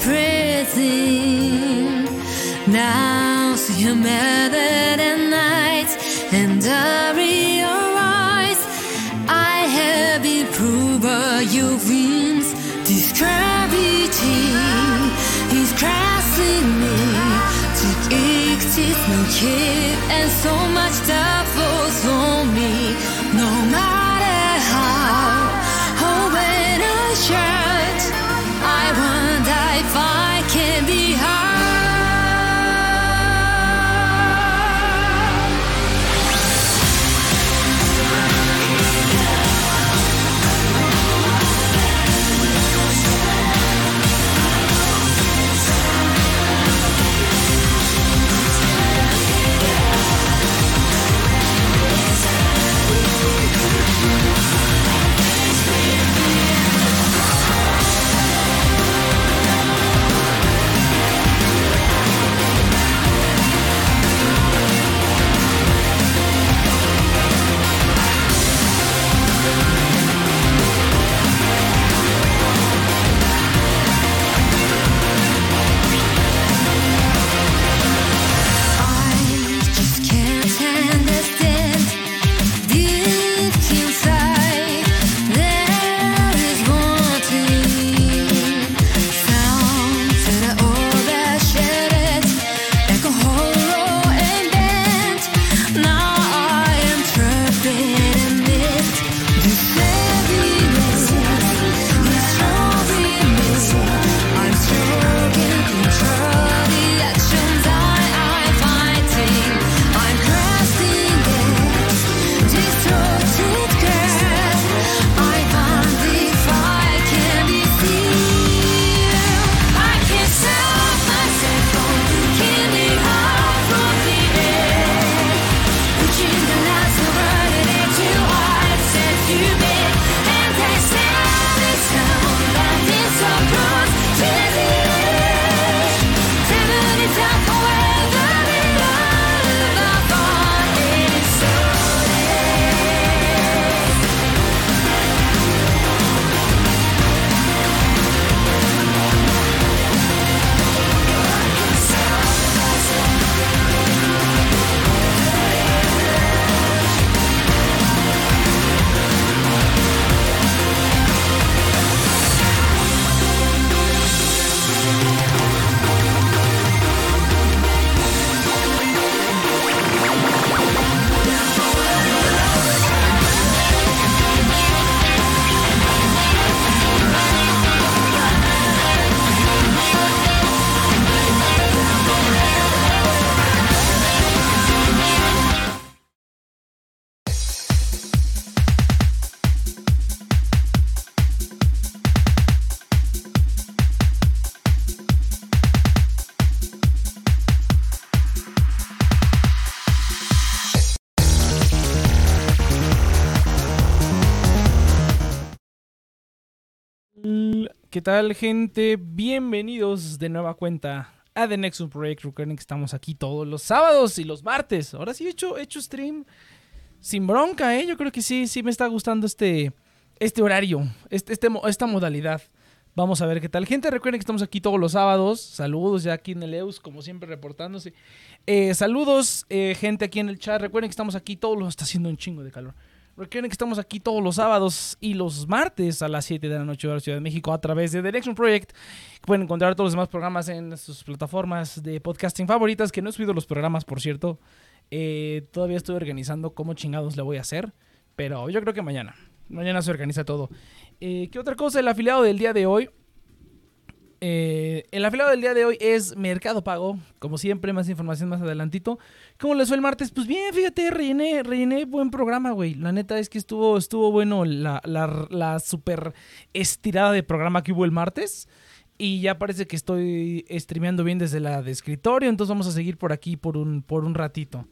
prison. Now see him mad at night, and I realize I have been proved by your wings. This gravity is crashing me. To exist, no care, and so much that falls on me. ¿Qué tal, gente? Bienvenidos de nueva cuenta a The Nexus Project. Recuerden que estamos aquí todos los sábados y los martes. Ahora sí he hecho, he hecho stream sin bronca, ¿eh? Yo creo que sí, sí me está gustando este, este horario, este, este esta modalidad. Vamos a ver qué tal. Gente, recuerden que estamos aquí todos los sábados. Saludos ya aquí en el EUS, como siempre, reportándose. Eh, saludos, eh, gente aquí en el chat. Recuerden que estamos aquí todos los... Está haciendo un chingo de calor. Recuerden que estamos aquí todos los sábados y los martes a las 7 de la noche de la Ciudad de México a través de The Nexus Project. Pueden encontrar todos los demás programas en sus plataformas de podcasting favoritas, que no he subido los programas, por cierto. Eh, todavía estoy organizando cómo chingados le voy a hacer, pero yo creo que mañana. Mañana se organiza todo. Eh, ¿Qué otra cosa? El afiliado del día de hoy. Eh, el afiliado del día de hoy es Mercado Pago. Como siempre, más información más adelantito. ¿Cómo les fue el martes? Pues bien, fíjate, rellené, rellené buen programa, güey. La neta es que estuvo, estuvo bueno la, super estirada de programa que hubo el martes. Y ya parece que estoy streameando bien desde la de escritorio. Entonces vamos a seguir por aquí por un, por un ratito.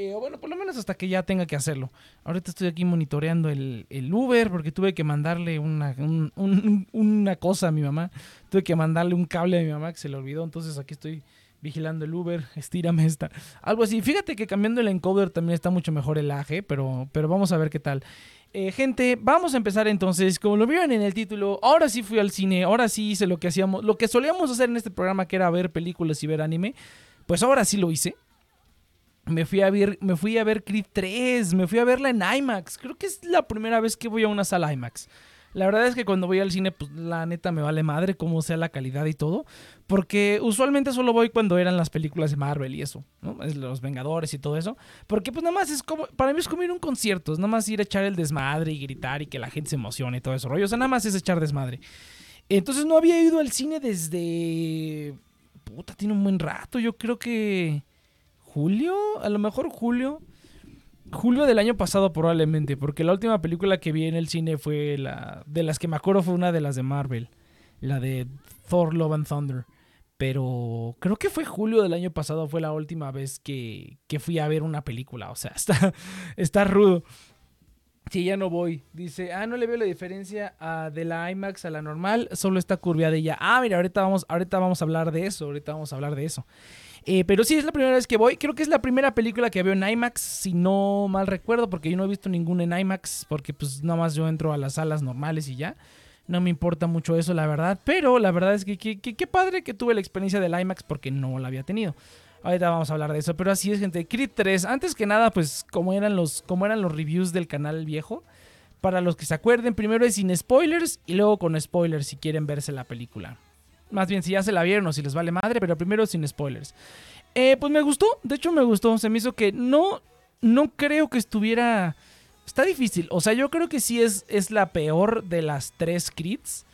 Eh, o bueno, por lo menos hasta que ya tenga que hacerlo. Ahorita estoy aquí monitoreando el, el Uber porque tuve que mandarle una, un- un- una cosa a mi mamá. Tuve que mandarle un cable a mi mamá que se le olvidó. Entonces aquí estoy vigilando el Uber, estírame esta. Algo así. Fíjate que cambiando el encoder también está mucho mejor el AG, pero, pero vamos a ver qué tal. Eh, gente, vamos a empezar entonces. Como lo vieron en el título, ahora sí fui al cine, ahora sí hice lo que hacíamos, lo que solíamos hacer en este programa, que era ver películas y ver anime. Pues ahora sí lo hice. Me fui a ver, me fui a ver Creed 3, me fui a verla en IMAX. Creo que es la primera vez que voy a una sala IMAX. La verdad es que cuando voy al cine, pues la neta me vale madre cómo sea la calidad y todo. Porque usualmente solo voy cuando eran las películas de Marvel y eso, ¿no? Los Vengadores y todo eso. Porque pues nada más es como, para mí es como ir a un concierto, es nada más ir a echar el desmadre y gritar y que la gente se emocione y todo eso rollo. O sea, nada más es echar desmadre. Entonces no había ido al cine desde... Puta, tiene un buen rato. Yo creo que... Julio, a lo mejor julio. Julio del año pasado probablemente, porque la última película que vi en el cine fue la de las que me acuerdo fue una de las de Marvel, la de Thor Love and Thunder. Pero creo que fue julio del año pasado, fue la última vez que, que fui a ver una película. O sea, está, está rudo. Sí, ya no voy. Dice, ah, no le veo la diferencia de la IMAX a la normal, solo está curviada ella. Ah, mira, ahorita vamos, ahorita vamos a hablar de eso, ahorita vamos a hablar de eso. Eh, pero sí, es la primera vez que voy. Creo que es la primera película que veo en IMAX, si no mal recuerdo, porque yo no he visto ninguna en IMAX, porque pues nada más yo entro a las salas normales y ya. No me importa mucho eso, la verdad. Pero la verdad es que qué padre que tuve la experiencia del IMAX porque no la había tenido. Ahorita vamos a hablar de eso, pero así es, gente. Creed 3, antes que nada, pues como eran los, como eran los reviews del canal viejo. Para los que se acuerden, primero es sin spoilers y luego con spoilers si quieren verse la película. Más bien si ya se la vieron o si les vale madre, pero primero sin spoilers. Eh, pues me gustó, de hecho me gustó. Se me hizo que no, no creo que estuviera... Está difícil, o sea, yo creo que sí es, es la peor de las tres Creeds.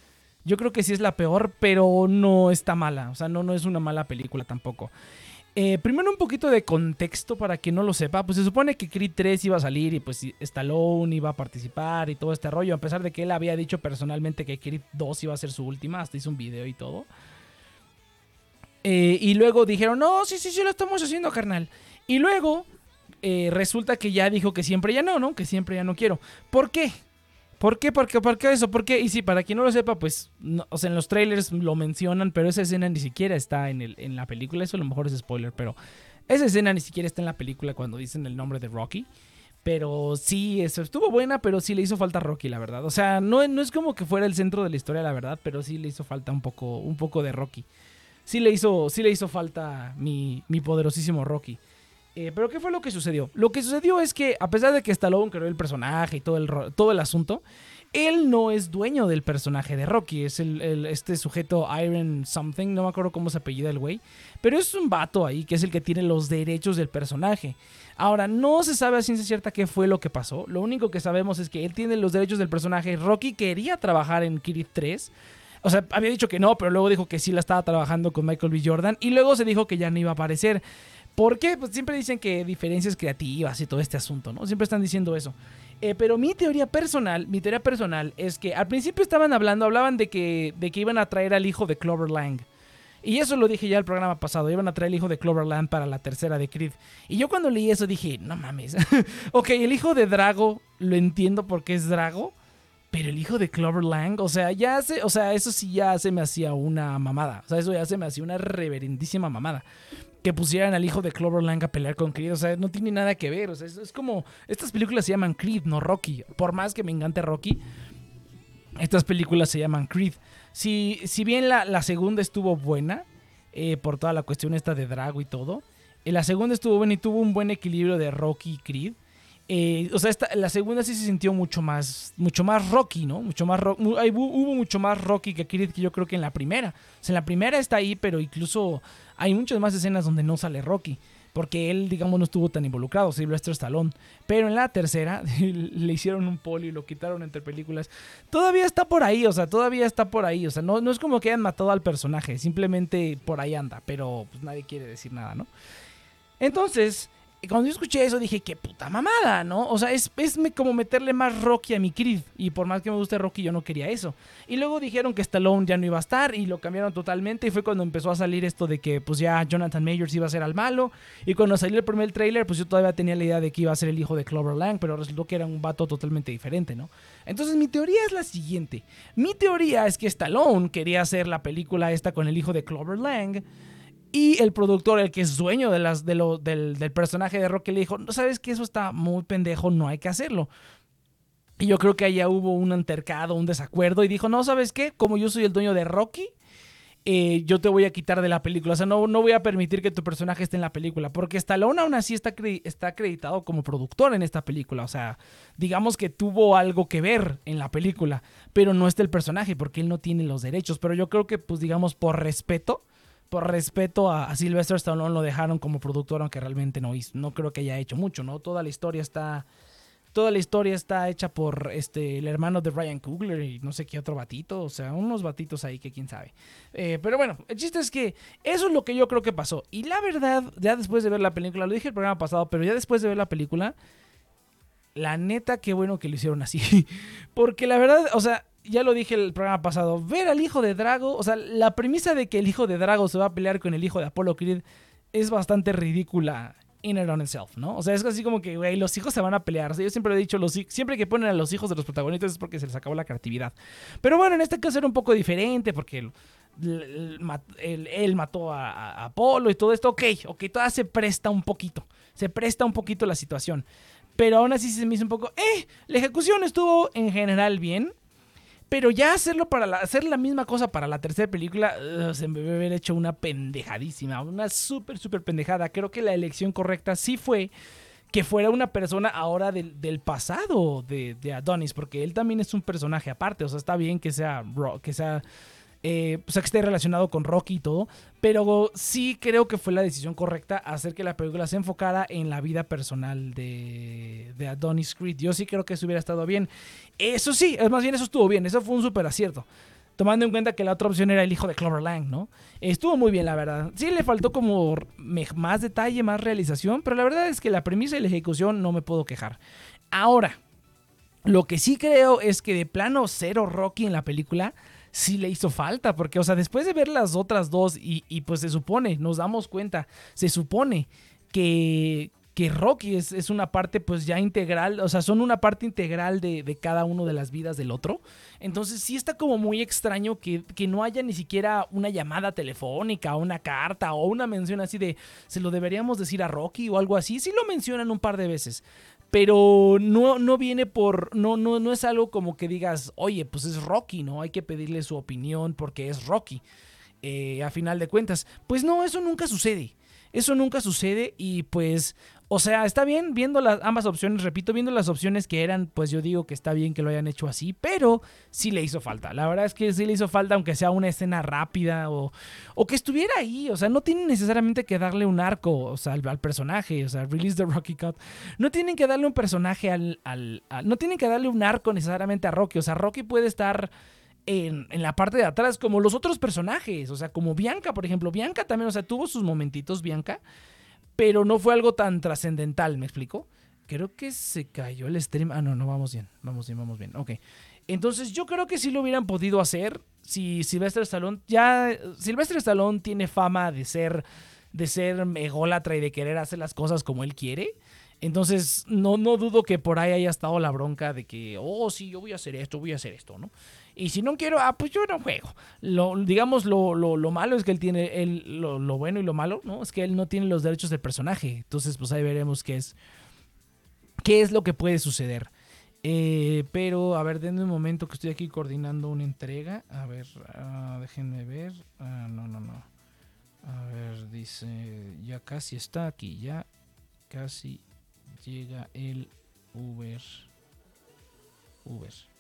Yo creo que sí es la peor, pero no está mala. O sea, no, no es una mala película tampoco. Eh, primero un poquito de contexto para quien no lo sepa. Pues se supone que Creed 3 iba a salir y pues Stallone iba a participar y todo este rollo. A pesar de que él había dicho personalmente que Creed 2 iba a ser su última. Hasta hizo un video y todo. Eh, y luego dijeron, no, sí, sí, sí, lo estamos haciendo, carnal. Y luego eh, resulta que ya dijo que siempre ya no, ¿no? Que siempre ya no quiero. ¿Por qué? ¿Por qué? ¿Por qué? ¿Por qué eso? ¿Por qué? Y sí, para quien no lo sepa, pues, o sea, en los trailers lo mencionan, pero esa escena ni siquiera está en, el, en la película. Eso a lo mejor es spoiler, pero esa escena ni siquiera está en la película cuando dicen el nombre de Rocky. Pero sí, eso estuvo buena, pero sí le hizo falta Rocky, la verdad. O sea, no, no es como que fuera el centro de la historia, la verdad, pero sí le hizo falta un poco, un poco de Rocky sí le hizo, sí le hizo falta mi, mi poderosísimo Rocky. Eh, pero ¿qué fue lo que sucedió? Lo que sucedió es que a pesar de que Stallone creó el personaje y todo el, todo el asunto, él no es dueño del personaje de Rocky. Es el, este sujeto Iron Something, no me acuerdo cómo se apellida el güey. Pero es un vato ahí que es el que tiene los derechos del personaje. Ahora, no se sabe a ciencia cierta qué fue lo que pasó. Lo único que sabemos es que él tiene los derechos del personaje. Rocky quería trabajar en Kirit 3. O sea, había dicho que no, pero luego dijo que sí la estaba trabajando con Michael B. Jordan. Y luego se dijo que ya no iba a aparecer. ¿Por qué? Pues siempre dicen que diferencias creativas y todo este asunto, ¿no? Siempre están diciendo eso. Eh, pero mi teoría personal, mi teoría personal es que al principio estaban hablando, hablaban de que, de que iban a traer al hijo de Clover Lang. Y eso lo dije ya el programa pasado, iban a traer el hijo de Clover Lang para la tercera de Creed. Y yo cuando leí eso dije, no mames. ok, el hijo de Drago, lo entiendo porque es Drago. Pero el hijo de Clover Lang, o sea, ya se, o sea, eso sí ya se me hacía una mamada. O sea, eso ya se me hacía una reverendísima mamada. Que pusieran al hijo de Clover Lang a pelear con Creed. O sea, no tiene nada que ver. O sea, es, como. Estas películas se llaman Creed, no Rocky. Por más que me encante Rocky, estas películas se llaman Creed. Si, si bien la, segunda estuvo buena, eh, por toda la cuestión esta de Drago y todo, eh, la segunda estuvo buena y tuvo un buen equilibrio de Rocky y Creed. Eh, o sea, la segunda sí se sintió mucho más, mucho más rocky, ¿no? Mucho más hubo mucho más rocky que Creed que yo creo que en la primera. O sea, en la primera está ahí, pero incluso hay muchas más escenas donde no sale Rocky. Porque él, digamos, no estuvo tan involucrado, Sylvester Stallone. Pero en la tercera le hicieron un poli y lo quitaron entre películas. Todavía está por ahí, o sea, todavía está por ahí. O sea, no, no es como que hayan matado al personaje, simplemente por ahí anda. Pero pues nadie quiere decir nada, ¿no? Entonces, cuando yo escuché eso dije, qué puta mamada, ¿no? O sea, es, es como meterle más Rocky a mi Creed. Y por más que me guste Rocky, yo no quería eso. Y luego dijeron que Stallone ya no iba a estar y lo cambiaron totalmente. Y fue cuando empezó a salir esto de que pues ya Jonathan Majors iba a ser al malo. Y cuando salió el primer trailer, pues yo todavía tenía la idea de que iba a ser el hijo de Clover Lang, pero resultó que era un vato totalmente diferente, ¿no? Entonces mi teoría es la siguiente. Mi teoría es que Stallone quería hacer la película esta con el hijo de Clover Lang Y el productor, el que es dueño de las, de lo, del, del personaje de Rocky, le dijo, no sabes que eso está muy pendejo, no hay que hacerlo. Y yo creo que allá hubo un altercado, un desacuerdo, y dijo, no, ¿sabes qué? Como yo soy el dueño de Rocky, eh, yo te voy a quitar de la película. O sea, no, no voy a permitir que tu personaje esté en la película. Porque Stallone aún así está, está acreditado como productor en esta película. O sea, digamos que tuvo algo que ver en la película. Pero no está el personaje porque él no tiene los derechos. Pero yo creo que, pues digamos, por respeto. Por respeto a, Sylvester Stallone lo dejaron como productor, aunque realmente no. No creo que haya hecho mucho, ¿no? Toda la historia está Toda la historia está hecha por este el hermano de Ryan Coogler y no sé qué otro batito, o sea, unos batitos ahí que quién sabe. Eh, pero bueno, el chiste es que eso es lo que yo creo que pasó. Y la verdad, ya después de ver la película, lo dije el programa pasado, pero ya después de ver la película, la neta, qué bueno que lo hicieron así. Porque la verdad, o sea, ya lo dije el programa pasado, ver al hijo de Drago, o sea, la premisa de que el hijo de Drago se va a pelear con el hijo de Apollo Creed es bastante ridícula in and on itself, ¿no? O sea, es así como que, güey, los hijos se van a pelear. O sea, yo siempre he dicho, los, siempre que ponen a los hijos de los protagonistas es porque se les acabó la creatividad. Pero bueno, en este caso era un poco diferente porque él, mató a, Apolo y todo esto. Ok, ok, toda se presta un poquito. Se presta un poquito la situación. Pero aún así se me hizo un poco, eh, la ejecución estuvo en general bien. Pero ya hacerlo para hacer la misma cosa para la tercera película, se me debe haber hecho una pendejadísima, una súper, súper pendejada. Creo que la elección correcta sí fue que fuera una persona ahora del, del pasado de, de, Adonis, porque él también es un personaje aparte. O sea, está bien que sea, que sea eh, sea, que esté relacionado con Rocky y todo, pero sí creo que fue la decisión correcta hacer que la película se enfocara en la vida personal de, de Adonis Creed. Yo sí creo que eso hubiera estado bien. Eso sí, es más bien eso estuvo bien, eso fue un súper acierto. Tomando en cuenta que la otra opción era el hijo de Clover Lang, ¿no? Estuvo muy bien, la verdad. Sí le faltó como más detalle, más realización, pero la verdad es que la premisa y la ejecución no me puedo quejar. Ahora, lo que sí creo es que de plano cero Rocky en la película sí le hizo falta, porque, o sea, después de ver las otras dos y, pues se supone, nos damos cuenta, se supone que, que Rocky es, una parte pues ya integral, o sea, son una parte integral de, cada uno de las vidas del otro. Entonces sí está como muy extraño que, que, no haya ni siquiera una llamada telefónica, una carta o una mención así de, se lo deberíamos decir a Rocky o algo así. Sí lo mencionan un par de veces, pero no, no viene por, no, no, no es algo como que digas, oye, pues es Rocky, ¿no? Hay que pedirle su opinión porque es Rocky, eh, a final de cuentas. Pues no, eso nunca sucede. Eso nunca sucede y pues, o sea, está bien viendo las ambas opciones, repito, viendo las opciones que eran, pues yo digo que está bien que lo hayan hecho así, pero sí le hizo falta. La verdad es que sí le hizo falta, aunque sea una escena rápida o, o que estuviera ahí. O sea, no tienen necesariamente que darle un arco, o sea, al, personaje, o sea, release the Rocky Cut. No tienen que darle un personaje al, al, no tienen que darle un arco necesariamente a Rocky. O sea, Rocky puede estar en, la parte de atrás, como los otros personajes, o sea, como Bianca, por ejemplo. Bianca también, o sea, tuvo sus momentitos, Bianca, pero no fue algo tan trascendental, ¿me explico? Creo que se cayó el stream. Ah, no, no, vamos bien, vamos bien, vamos bien. Ok. Entonces yo creo que sí lo hubieran podido hacer si Sylvester Stallone, ya, Sylvester Stallone tiene fama de ser, de ser ególatra y de querer hacer las cosas como él quiere. Entonces, no, no dudo que por ahí haya estado la bronca de que, oh, sí, yo voy a hacer esto, voy a hacer esto, ¿no? Y si no quiero, ah, pues yo no juego. Lo, digamos, lo, lo, malo es que él tiene, él, lo, lo, bueno y lo malo, ¿no? Es que él no tiene los derechos del personaje. Entonces, pues ahí veremos qué es, qué es lo que puede suceder. Eh, pero, a ver, denme un momento que estoy aquí coordinando una entrega. A ver, uh, déjenme ver. Uh, no, no, no. A ver, dice, ya casi está aquí, ya casi llega el Uber. Uber.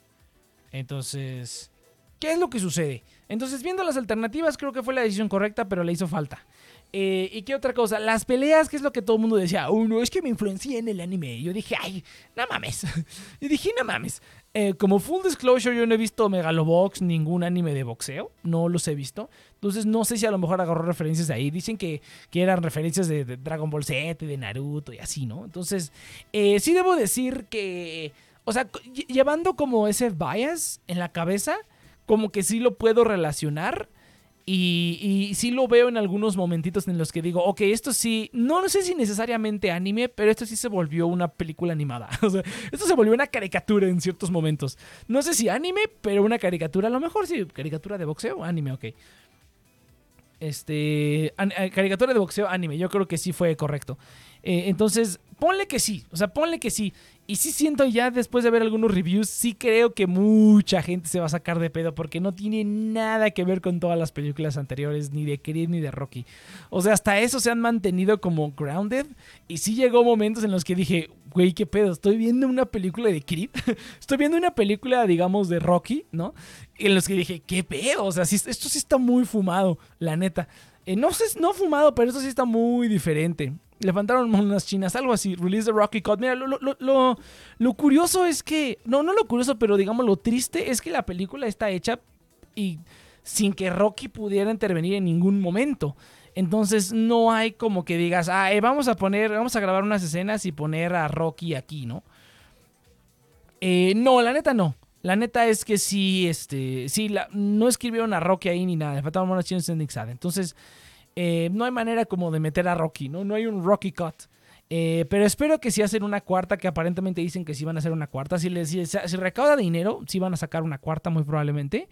Entonces, ¿qué es lo que sucede? Entonces, viendo las alternativas, creo que fue la decisión correcta, pero le hizo falta. Eh, ¿Y qué otra cosa? Las peleas, que es lo que todo el mundo decía. Oh, no, es que me influencié en el anime. Yo dije, ay, no mames. Yo dije, no mames. Eh, como full disclosure, yo no he visto Megalobox, ningún anime de boxeo. No los he visto. Entonces, no sé si a lo mejor agarró referencias de ahí. Dicen que, que eran referencias de, Dragon Ball Z, de Naruto y así, ¿no? Entonces, eh, sí debo decir que o sea, llevando como ese bias en la cabeza, como que sí lo puedo relacionar. Y, sí lo veo en algunos momentitos en los que digo, ok, esto sí, no, no sé si necesariamente anime, pero esto sí se volvió una película animada. O sea, esto se volvió una caricatura en ciertos momentos. No sé si anime, pero una caricatura, a lo mejor sí, caricatura de boxeo, anime, ok. Este, eh, caricatura de boxeo anime, yo creo que sí fue correcto. Eh, entonces, ponle que sí, o sea, ponle que sí. Y sí siento ya después de ver algunos reviews, sí creo que mucha gente se va a sacar de pedo porque no tiene nada que ver con todas las películas anteriores, ni de Creed ni de Rocky. O sea, hasta eso se han mantenido como grounded. Y sí llegó momentos en los que dije, güey, qué pedo, estoy viendo una película de Creed, estoy viendo una película, digamos, de Rocky, ¿no? En los que dije, qué pedo, o sea, esto sí está muy fumado, la neta. Eh, no sé, no fumado, pero esto sí está muy diferente levantaron unas chinas, algo así. Release the Rocky Cut. Mira, lo, lo, lo, curioso es que. No, no lo curioso, pero digamos lo triste es que la película está hecha y sin que Rocky pudiera intervenir en ningún momento. Entonces no hay como que digas, ah, eh, vamos a poner, vamos a grabar unas escenas y poner a Rocky aquí, ¿no? Eh, no, la neta no. La neta es que sí, este, sí, la, no escribieron a Rocky ahí ni nada. Le faltaban unas chinas en. Entonces, eh, no hay manera como de meter a Rocky, ¿no? No hay un Rocky Cut. Eh, pero espero que si hacen una cuarta, que aparentemente dicen que sí van a hacer una cuarta. Si, les, si, recauda dinero, sí van a sacar una cuarta muy probablemente.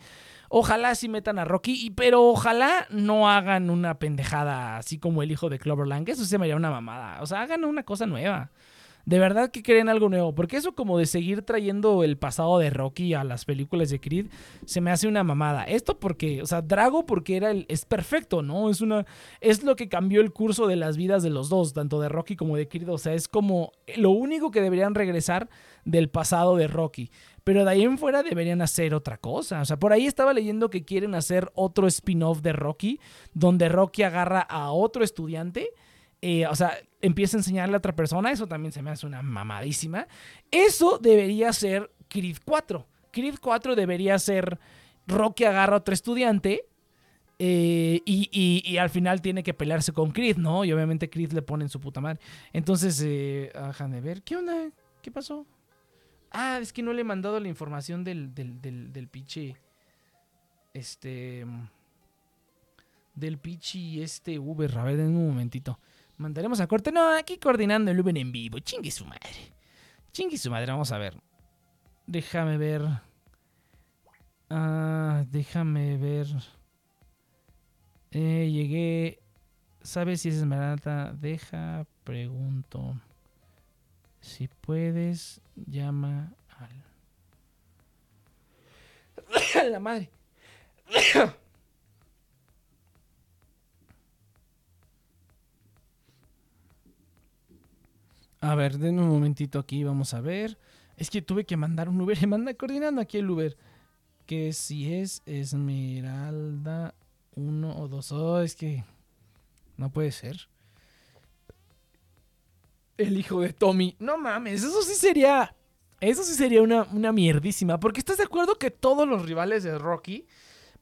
Ojalá sí metan a Rocky, pero ojalá no hagan una pendejada así como el hijo de Clover Lang. Eso se me haría una mamada. O sea, hagan una cosa nueva de verdad que creen algo nuevo. Porque eso como de seguir trayendo el pasado de Rocky a las películas de Creed, se me hace una mamada. Esto porque, o sea, Drago porque era el, es perfecto, ¿no? Es una, es lo que cambió el curso de las vidas de los dos, tanto de Rocky como de Creed. O sea, es como lo único que deberían regresar del pasado de Rocky. Pero de ahí en fuera deberían hacer otra cosa. O sea, por ahí estaba leyendo que quieren hacer otro spin-off de Rocky, donde Rocky agarra a otro estudiante eh, o sea, empieza a enseñarle a otra persona, eso también se me hace una mamadísima. Eso debería ser Creed 4. Creed 4 debería ser Rocky agarra a otro estudiante eh, y, al final tiene que pelearse con Creed, ¿no? Y obviamente Creed le pone en su puta madre. Entonces, eh, de ver, ¿qué onda? ¿Qué pasó? Ah, es que no le he mandado la información del, del, del, pinche. Este. Del pinche este Uber. A ver, en un momentito. Mandaremos a corte. No, aquí coordinando el Uber en vivo. Chingue su madre. Chingue su madre. Vamos a ver. Déjame ver. Ah, déjame ver. Eh, llegué. ¿Sabes si es Esmeralda? Deja, pregunto. Si puedes, llama al. la madre. A ver, den un momentito aquí, vamos a ver. Es que tuve que mandar un Uber. Me manda coordinando aquí el Uber. Que si es Esmeralda 1 o 2. Oh, es que no puede ser. El hijo de Tommy. No mames, eso sí sería. Eso sí sería una, una mierdísima. Porque estás de acuerdo que todos los rivales de Rocky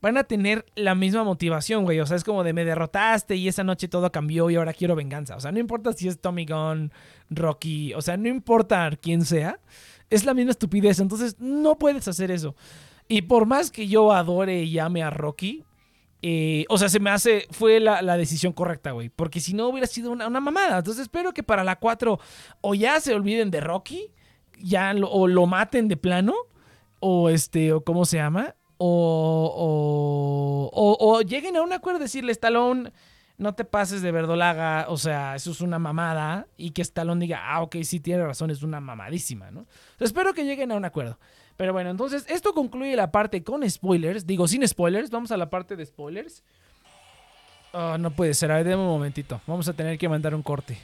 van a tener la misma motivación, güey. O sea, es como de me derrotaste y esa noche todo cambió y ahora quiero venganza. O sea, no importa si es Tommy Gunn, Rocky, o sea, no importa quién sea, es la misma estupidez. Entonces, no puedes hacer eso. Y por más que yo adore y ame a Rocky, eh, o sea, se me hace, fue la, decisión correcta, güey. Porque si no hubiera sido una, mamada. Entonces espero que para la 4 o ya se olviden de Rocky, ya o lo maten de plano, o este, o cómo se llama, o, o, lleguen a un acuerdo de decirle, Stallone, no te pases de verdolaga, o sea, eso es una mamada, y que Stallone diga, ah, ok, sí, tiene razón, es una mamadísima, ¿no? espero que lleguen a un acuerdo. Pero bueno, entonces esto concluye la parte con spoilers, digo sin spoilers, vamos a la parte de spoilers. Oh, no puede ser, a ver, déme un momentito, vamos a tener que mandar un corte.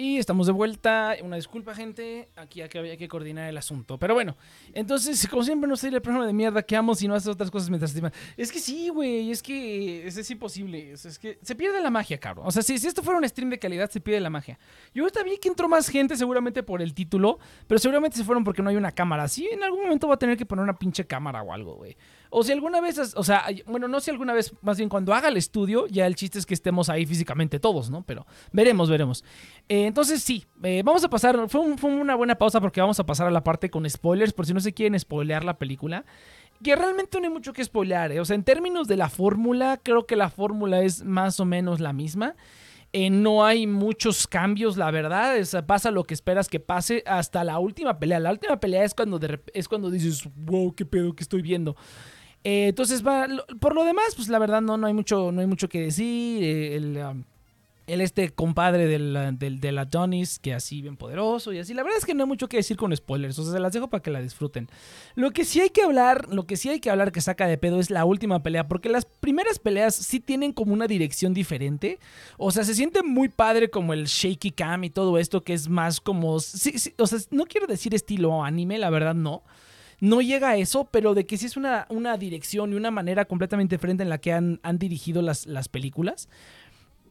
Y estamos de vuelta. Una disculpa, gente. Aquí había que coordinar el asunto. Pero bueno, entonces, como siempre, no sé el programa de mierda que amo si no haces otras cosas mientras te Es que sí, güey. Es que es, imposible. Es, que se pierde la magia, cabrón. O sea, si, si, esto fuera un stream de calidad, se pierde la magia. Yo ahorita vi que entró más gente, seguramente por el título. Pero seguramente se fueron porque no hay una cámara. Sí, en algún momento va a tener que poner una pinche cámara o algo, güey. O si alguna vez, o sea, bueno, no si alguna vez, más bien cuando haga el estudio, ya el chiste es que estemos ahí físicamente todos, ¿no? Pero veremos, veremos. Eh, entonces sí, eh, vamos a pasar, fue, una buena pausa porque vamos a pasar a la parte con spoilers, por si no se quieren spoilear la película. Que realmente no hay mucho que spoilear, ¿eh? O sea, en términos de la fórmula, creo que la fórmula es más o menos la misma. no hay muchos cambios, la verdad. pasa lo que esperas que pase hasta la última pelea. La última pelea es cuando, es cuando dices, wow, qué pedo que estoy viendo. Eh, entonces, por lo demás, pues la verdad no, no, hay, mucho, no hay mucho que decir. Eh, el, um, el, este compadre del, del, del, Adonis, que así bien poderoso y así. La verdad es que no hay mucho que decir con spoilers. O sea, se las dejo para que la disfruten. Lo que sí hay que hablar, lo que sí hay que hablar que saca de pedo es la última pelea. Porque las primeras peleas sí tienen como una dirección diferente. O sea, se siente muy padre como el shaky cam y todo esto, que es más como. Sí, sí, o sea, no quiero decir estilo anime, la verdad no no llega a eso, pero de que sí es una, una dirección y una manera completamente diferente en la que han, dirigido las, las películas.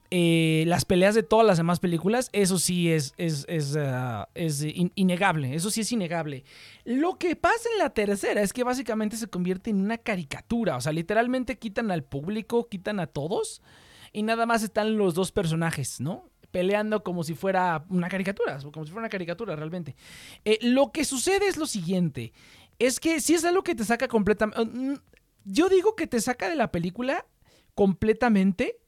Eh, las peleas de todas las demás películas, eso sí es, es, es, uh, innegable, eso sí es innegable. Lo que pasa en la tercera es que básicamente se convierte en una caricatura, o sea, literalmente quitan al público, quitan a todos y nada más están los dos personajes, ¿no? Peleando como si fuera una caricatura, como si fuera una caricatura realmente. Eh, lo que sucede es lo siguiente, es que si es algo que te saca completamente... Yo digo que te saca de la película completamente,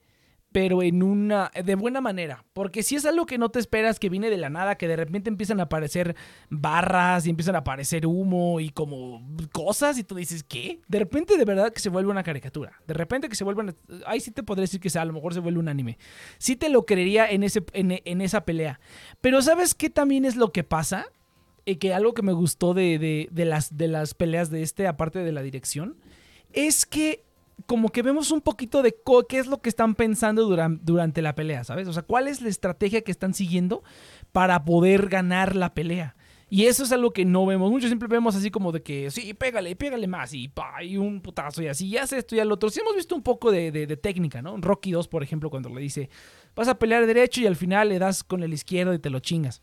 pero en una... de buena manera. Porque si es algo que no te esperas, que viene de la nada, que de repente empiezan a aparecer barras y empiezan a aparecer humo y como cosas y tú dices, ¿qué? De repente de verdad que se vuelve una caricatura. De repente que se vuelve... Ahí sí te podría decir que sea, a lo mejor se vuelve un anime. Sí te lo creería en, ese, en esa pelea. Pero ¿sabes qué también es lo que pasa? Y que algo que me gustó de, las, de las peleas de este, aparte de la dirección, es que como que vemos un poquito de qué es lo que están pensando durante, la pelea, ¿sabes? O sea, cuál es la estrategia que están siguiendo para poder ganar la pelea. Y eso es algo que no vemos mucho. Siempre vemos así como de que, sí, pégale, pégale más y, pa, y un putazo y así, ya hace esto y al otro. Sí hemos visto un poco de, de, técnica, ¿no? Rocky 2, por ejemplo, cuando le dice, vas a pelear derecho y al final le das con el izquierdo y te lo chingas.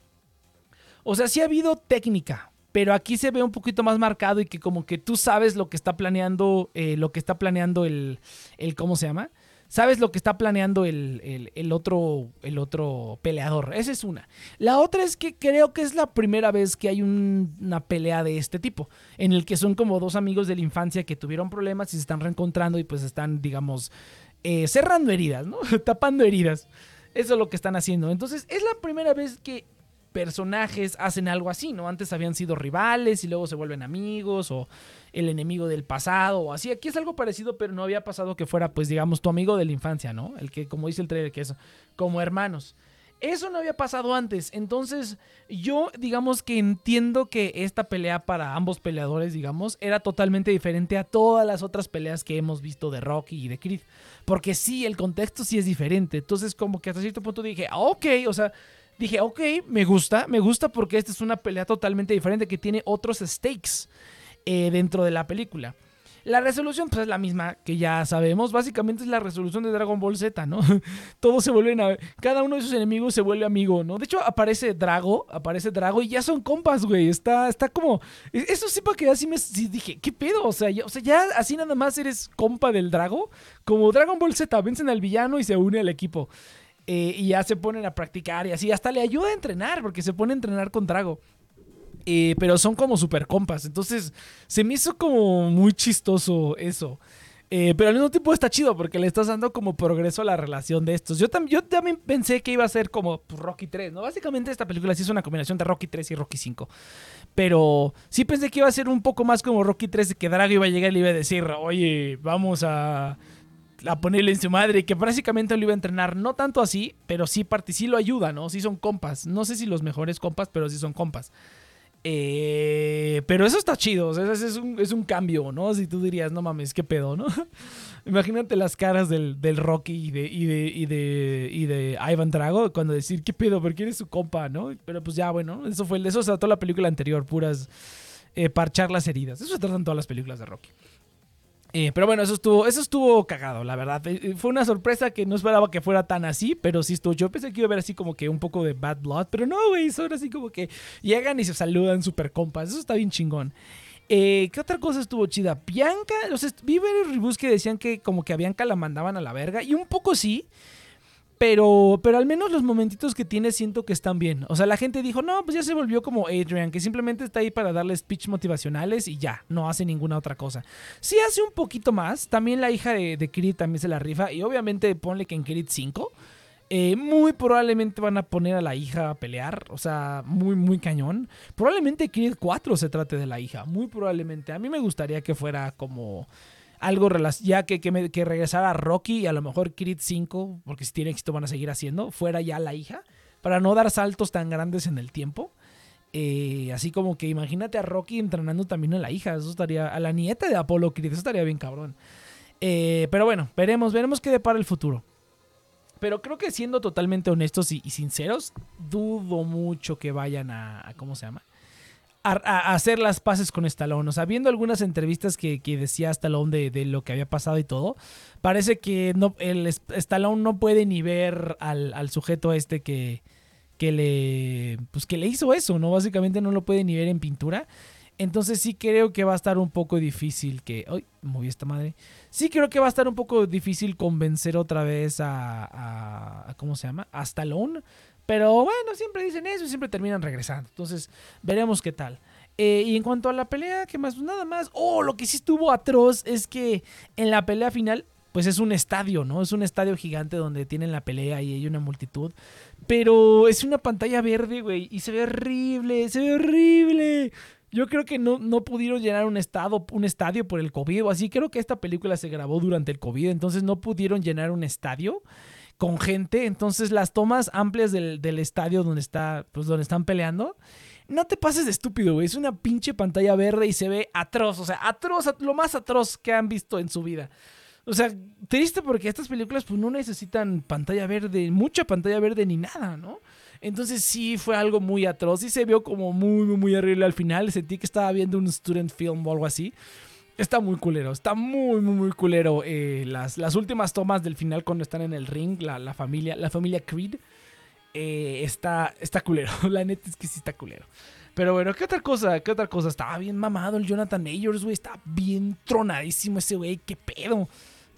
O sea, sí ha habido técnica, pero aquí se ve un poquito más marcado y que como que tú sabes lo que está planeando, eh, lo que está planeando el, el, ¿cómo se llama? Sabes lo que está planeando el, el, otro, el otro peleador. Esa es una. La otra es que creo que es la primera vez que hay una pelea de este tipo, en el que son como dos amigos de la infancia que tuvieron problemas y se están reencontrando y pues están, digamos, eh, cerrando heridas, ¿no? Tapando heridas. Eso es lo que están haciendo. Entonces, es la primera vez que personajes hacen algo así, ¿no? Antes habían sido rivales y luego se vuelven amigos o el enemigo del pasado o así. Aquí es algo parecido, pero no había pasado que fuera, pues, digamos, tu amigo de la infancia, ¿no? El que, como dice el trailer, que es como hermanos. Eso no había pasado antes. Entonces, yo, digamos que entiendo que esta pelea para ambos peleadores, digamos, era totalmente diferente a todas las otras peleas que hemos visto de Rocky y de Creed. Porque sí, el contexto sí es diferente. Entonces, como que hasta cierto punto dije, ah, ok, o sea, dije, ok, me gusta, me gusta porque esta es una pelea totalmente diferente que tiene otros stakes eh, dentro de la película. La resolución, pues es la misma que ya sabemos. Básicamente es la resolución de Dragon Ball Z, ¿no? Todos se vuelven a. Cada uno de sus enemigos se vuelve amigo, ¿no? De hecho, aparece Drago, aparece Drago y ya son compas, güey. Está, está como. E, eso sí, para que así me dije, ¿qué pedo? O sea, ya, o sea, ya así nada más eres compa del Drago. Como Dragon Ball Z, vencen al villano y se une al equipo. Eh, y ya se ponen a practicar y así. Hasta le ayuda a entrenar porque se pone a entrenar con Drago. Eh, pero son como super compas. Entonces se me hizo como muy chistoso eso. Eh, pero al mismo tiempo está chido porque le estás dando como progreso a la relación de estos. Yo, yo también pensé que iba a ser como pues, Rocky 3, ¿no? Básicamente esta película sí es una combinación de Rocky 3 y Rocky 5. Pero sí pensé que iba a ser un poco más como Rocky 3, que Drago iba a llegar y le iba a decir, oye, vamos a a ponerle en su madre, que básicamente lo iba a entrenar, no tanto así, pero sí, sí lo ayuda, ¿no? Sí son compas. No sé si los mejores compas, pero sí son compas. Eh, pero eso está chido, o sea, es, un, es un cambio, ¿no? Si tú dirías, no mames, qué pedo, ¿no? Imagínate las caras del, del Rocky y de, y, de, y, de, y de Ivan Drago cuando decir, ¿qué pedo? Porque eres su compa, ¿no? Pero pues ya, bueno, eso fue, eso se trató la película anterior, puras eh, parchar las heridas. Eso se tratan todas las películas de Rocky. Eh, pero bueno, eso estuvo, eso estuvo cagado, la verdad. Eh, fue una sorpresa que no esperaba que fuera tan así, pero sí estuvo. Yo pensé que iba a ver así como que un poco de bad blood, pero no, güey, son así como que llegan y se saludan super compas. Eso está bien chingón. Eh, ¿Qué otra cosa estuvo chida? Bianca, los vi varios reviews que decían que como que a Bianca la mandaban a la verga, y un poco sí. Pero, pero al menos los momentitos que tiene siento que están bien. O sea, la gente dijo, no, pues ya se volvió como Adrian, que simplemente está ahí para darle speech motivacionales y ya, no hace ninguna otra cosa. Sí hace un poquito más. También la hija de, de Creed también se la rifa. Y obviamente ponle que en Creed 5. Eh, muy probablemente van a poner a la hija a pelear. O sea, muy, muy cañón. Probablemente Creed 4 se trate de la hija. Muy probablemente. A mí me gustaría que fuera como algo ya que, que, que, regresara Rocky y a lo mejor Creed 5, porque si tiene éxito van a seguir haciendo, fuera ya la hija, para no dar saltos tan grandes en el tiempo. Eh, así como que imagínate a Rocky entrenando también a la hija, eso estaría, a la nieta de Apolo Creed, eso estaría bien cabrón. Eh, pero bueno, veremos, veremos qué depara el futuro. Pero creo que siendo totalmente honestos y, sinceros, dudo mucho que vayan a ¿cómo se llama? A, hacer las paces con Stallone. O sea, viendo algunas entrevistas que, decía Stallone de, lo que había pasado y todo, parece que no, el Stallone no puede ni ver al, sujeto este que, que, le, pues que le hizo eso, ¿no? Básicamente no lo puede ni ver en pintura. Entonces sí creo que va a estar un poco difícil que... ¡Ay! Moví esta madre. Sí creo que va a estar un poco difícil convencer otra vez a... a ¿Cómo se llama? A Stallone pero bueno, siempre dicen eso y siempre terminan regresando. Entonces, veremos qué tal. Eh, y en cuanto a la pelea, ¿qué más? Nada más. Oh, lo que sí estuvo atroz es que en la pelea final, pues es un estadio, ¿no? Es un estadio gigante donde tienen la pelea y hay una multitud. Pero es una pantalla verde, güey. Y se ve horrible, se ve horrible. Yo creo que no, no pudieron llenar un, estado, un estadio por el COVID así. Creo que esta película se grabó durante el COVID, entonces no pudieron llenar un estadio con gente. Entonces las tomas amplias del, estadio donde, está, pues, donde están peleando. No te pases de estúpido, güey. Es una pinche pantalla verde y se ve atroz. O sea, atroz, lo más atroz que han visto en su vida. O sea, triste porque estas películas pues no necesitan pantalla verde, mucha pantalla verde ni nada, ¿no? Entonces sí fue algo muy atroz y se vio como muy, muy, muy horrible al final. Sentí que estaba viendo un student film o algo así. Está muy culero, está muy, muy, muy culero. Eh, las, las, últimas tomas del final cuando están en el ring, la, familia, la familia Creed, eh, está, está culero. La neta es que sí está culero. Pero bueno, ¿qué otra cosa? ¿Qué otra cosa? Estaba bien mamado el Jonathan Majors, güey. Está bien tronadísimo ese güey. ¿Qué pedo?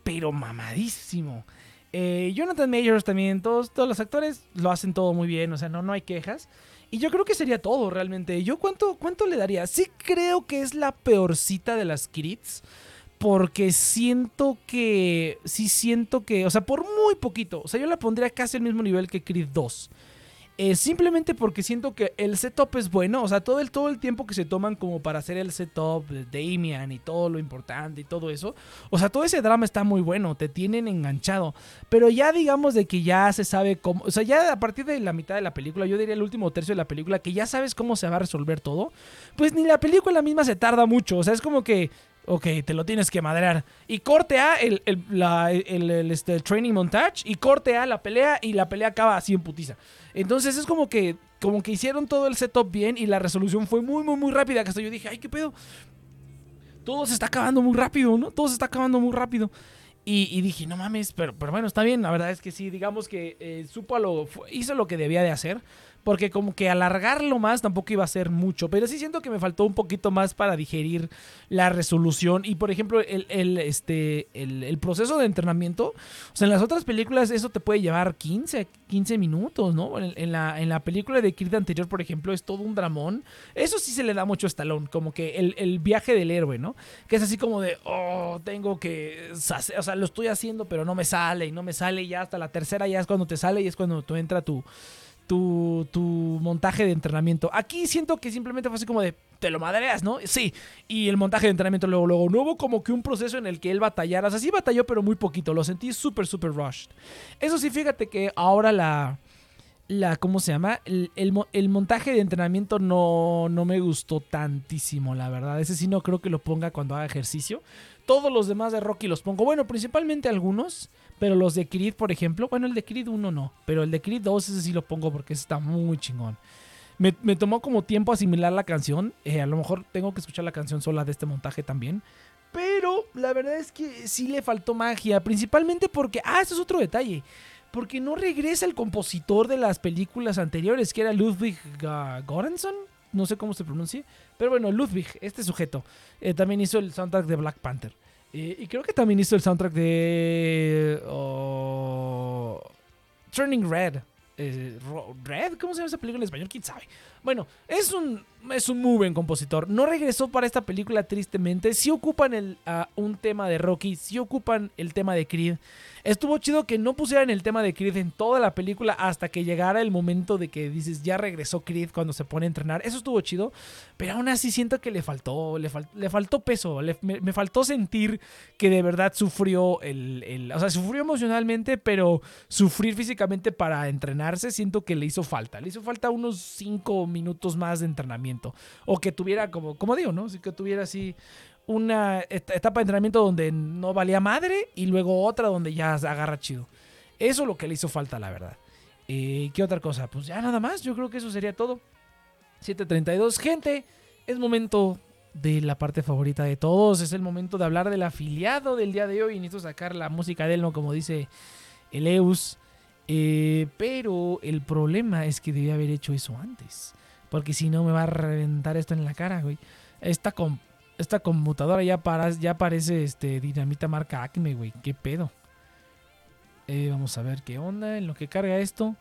Pero mamadísimo. Eh, Jonathan Majors también, todos, todos los actores lo hacen todo muy bien. O sea, no, no hay quejas. Y yo creo que sería todo realmente. ¿Yo cuánto, cuánto le daría? Sí creo que es la peorcita de las crits. Porque siento que. Sí siento que. O sea, por muy poquito. O sea, yo la pondría casi al mismo nivel que Creed 2. Eh, simplemente porque siento que el setup es bueno. O sea, todo el, todo el tiempo que se toman como para hacer el setup de Damian y todo lo importante y todo eso. O sea, todo ese drama está muy bueno. Te tienen enganchado. Pero ya digamos de que ya se sabe cómo. O sea, ya a partir de la mitad de la película, yo diría el último tercio de la película, que ya sabes cómo se va a resolver todo. Pues ni la película misma se tarda mucho. O sea, es como que Ok, te lo tienes que madrear. Y corte A el, el, este, training montage. Y corte A la pelea. Y la pelea acaba así en putiza. Entonces es como que, como que hicieron todo el setup bien. Y la resolución fue muy, muy, muy rápida. Que hasta yo dije, ay, qué pedo. Todo se está acabando muy rápido, ¿no? Todo se está acabando muy rápido. Y, dije, no mames, pero, pero bueno, está bien. La verdad es que sí, digamos que eh, supo lo, hizo lo que debía de hacer porque como que alargarlo más tampoco iba a ser mucho, pero sí siento que me faltó un poquito más para digerir la resolución y por ejemplo el, este, el, proceso de entrenamiento, o sea, en las otras películas eso te puede llevar 15, 15 minutos, ¿no? En, la, en la película de Creed anterior, por ejemplo, es todo un dramón, eso sí se le da mucho a Stallone, como que el, viaje del héroe, ¿no? Que es así como de, oh, tengo que, o sea, lo estoy haciendo pero no me sale y no me sale y ya hasta la tercera ya es cuando te sale y es cuando tú entra tu tu, tu montaje de entrenamiento. Aquí siento que simplemente fue así como de, te lo madreas, ¿no? Sí. Y el montaje de entrenamiento luego, luego. No hubo como que un proceso en el que él batallara. O sea, sí batalló, pero muy poquito. Lo sentí súper, súper rushed. Eso sí, fíjate que ahora la... la, ¿cómo se llama? El, el el montaje de entrenamiento no, no me gustó tantísimo, la verdad. Ese sí no creo que lo ponga cuando haga ejercicio. Todos los demás de Rocky los pongo. Bueno, principalmente algunos, pero los de Creed, por ejemplo. Bueno, el de Creed 1 no, pero el de Creed 2 ese sí lo pongo porque está muy chingón. Me, me tomó como tiempo asimilar la canción. eh, a lo mejor tengo que escuchar la canción sola de este montaje también. Pero la verdad es que sí le faltó magia. Principalmente porque. Ah, eso es otro detalle. Porque no regresa el compositor de las películas anteriores, que era Ludwig uh. No sé cómo se pronuncia. Pero bueno, Ludwig, este sujeto, eh, también hizo el soundtrack de Black Panther. Eh, y creo que también hizo el soundtrack de. oh, Turning Red. Eh, Red, ¿cómo se llama esa película en español? ¿Quién sabe? Bueno, es un, es un muy buen compositor. No regresó para esta película tristemente. Sí ocupan el, ah, un tema de Rocky, sí ocupan el tema de Creed. Estuvo chido que no pusieran el tema de Creed en toda la película hasta que llegara el momento de que dices, ya regresó Creed cuando se pone a entrenar. Eso estuvo chido, pero aún así siento que le faltó, le, le faltó peso, le- me, me faltó sentir que de verdad sufrió el, el- O sea, sufrió emocionalmente, pero sufrir físicamente para entrenarse, siento que le hizo falta. Le hizo falta unos 5 minutos más de entrenamiento. O que tuviera, como, como digo, ¿no? Sí que tuviera así una et- etapa de entrenamiento donde no valía madre y luego otra donde ya agarra chido. Eso es lo que le hizo falta, la verdad. Eh, ¿Qué otra cosa? Pues ya nada más, yo creo que eso sería todo. 7.32. Gente, es momento de la parte favorita de todos. Es el momento de hablar del afiliado del día de hoy. Necesito sacar la música de él, ¿no? Como dice Eleus. Eh, pero el problema es que debía haber hecho eso antes. Porque si no me va a reventar esto en la cara, güey. Esta, com- esta computadora ya, para, ya parece este, dinamita marca Acme, güey. ¿Qué pedo? Eh, vamos a ver qué onda. En lo que carga esto.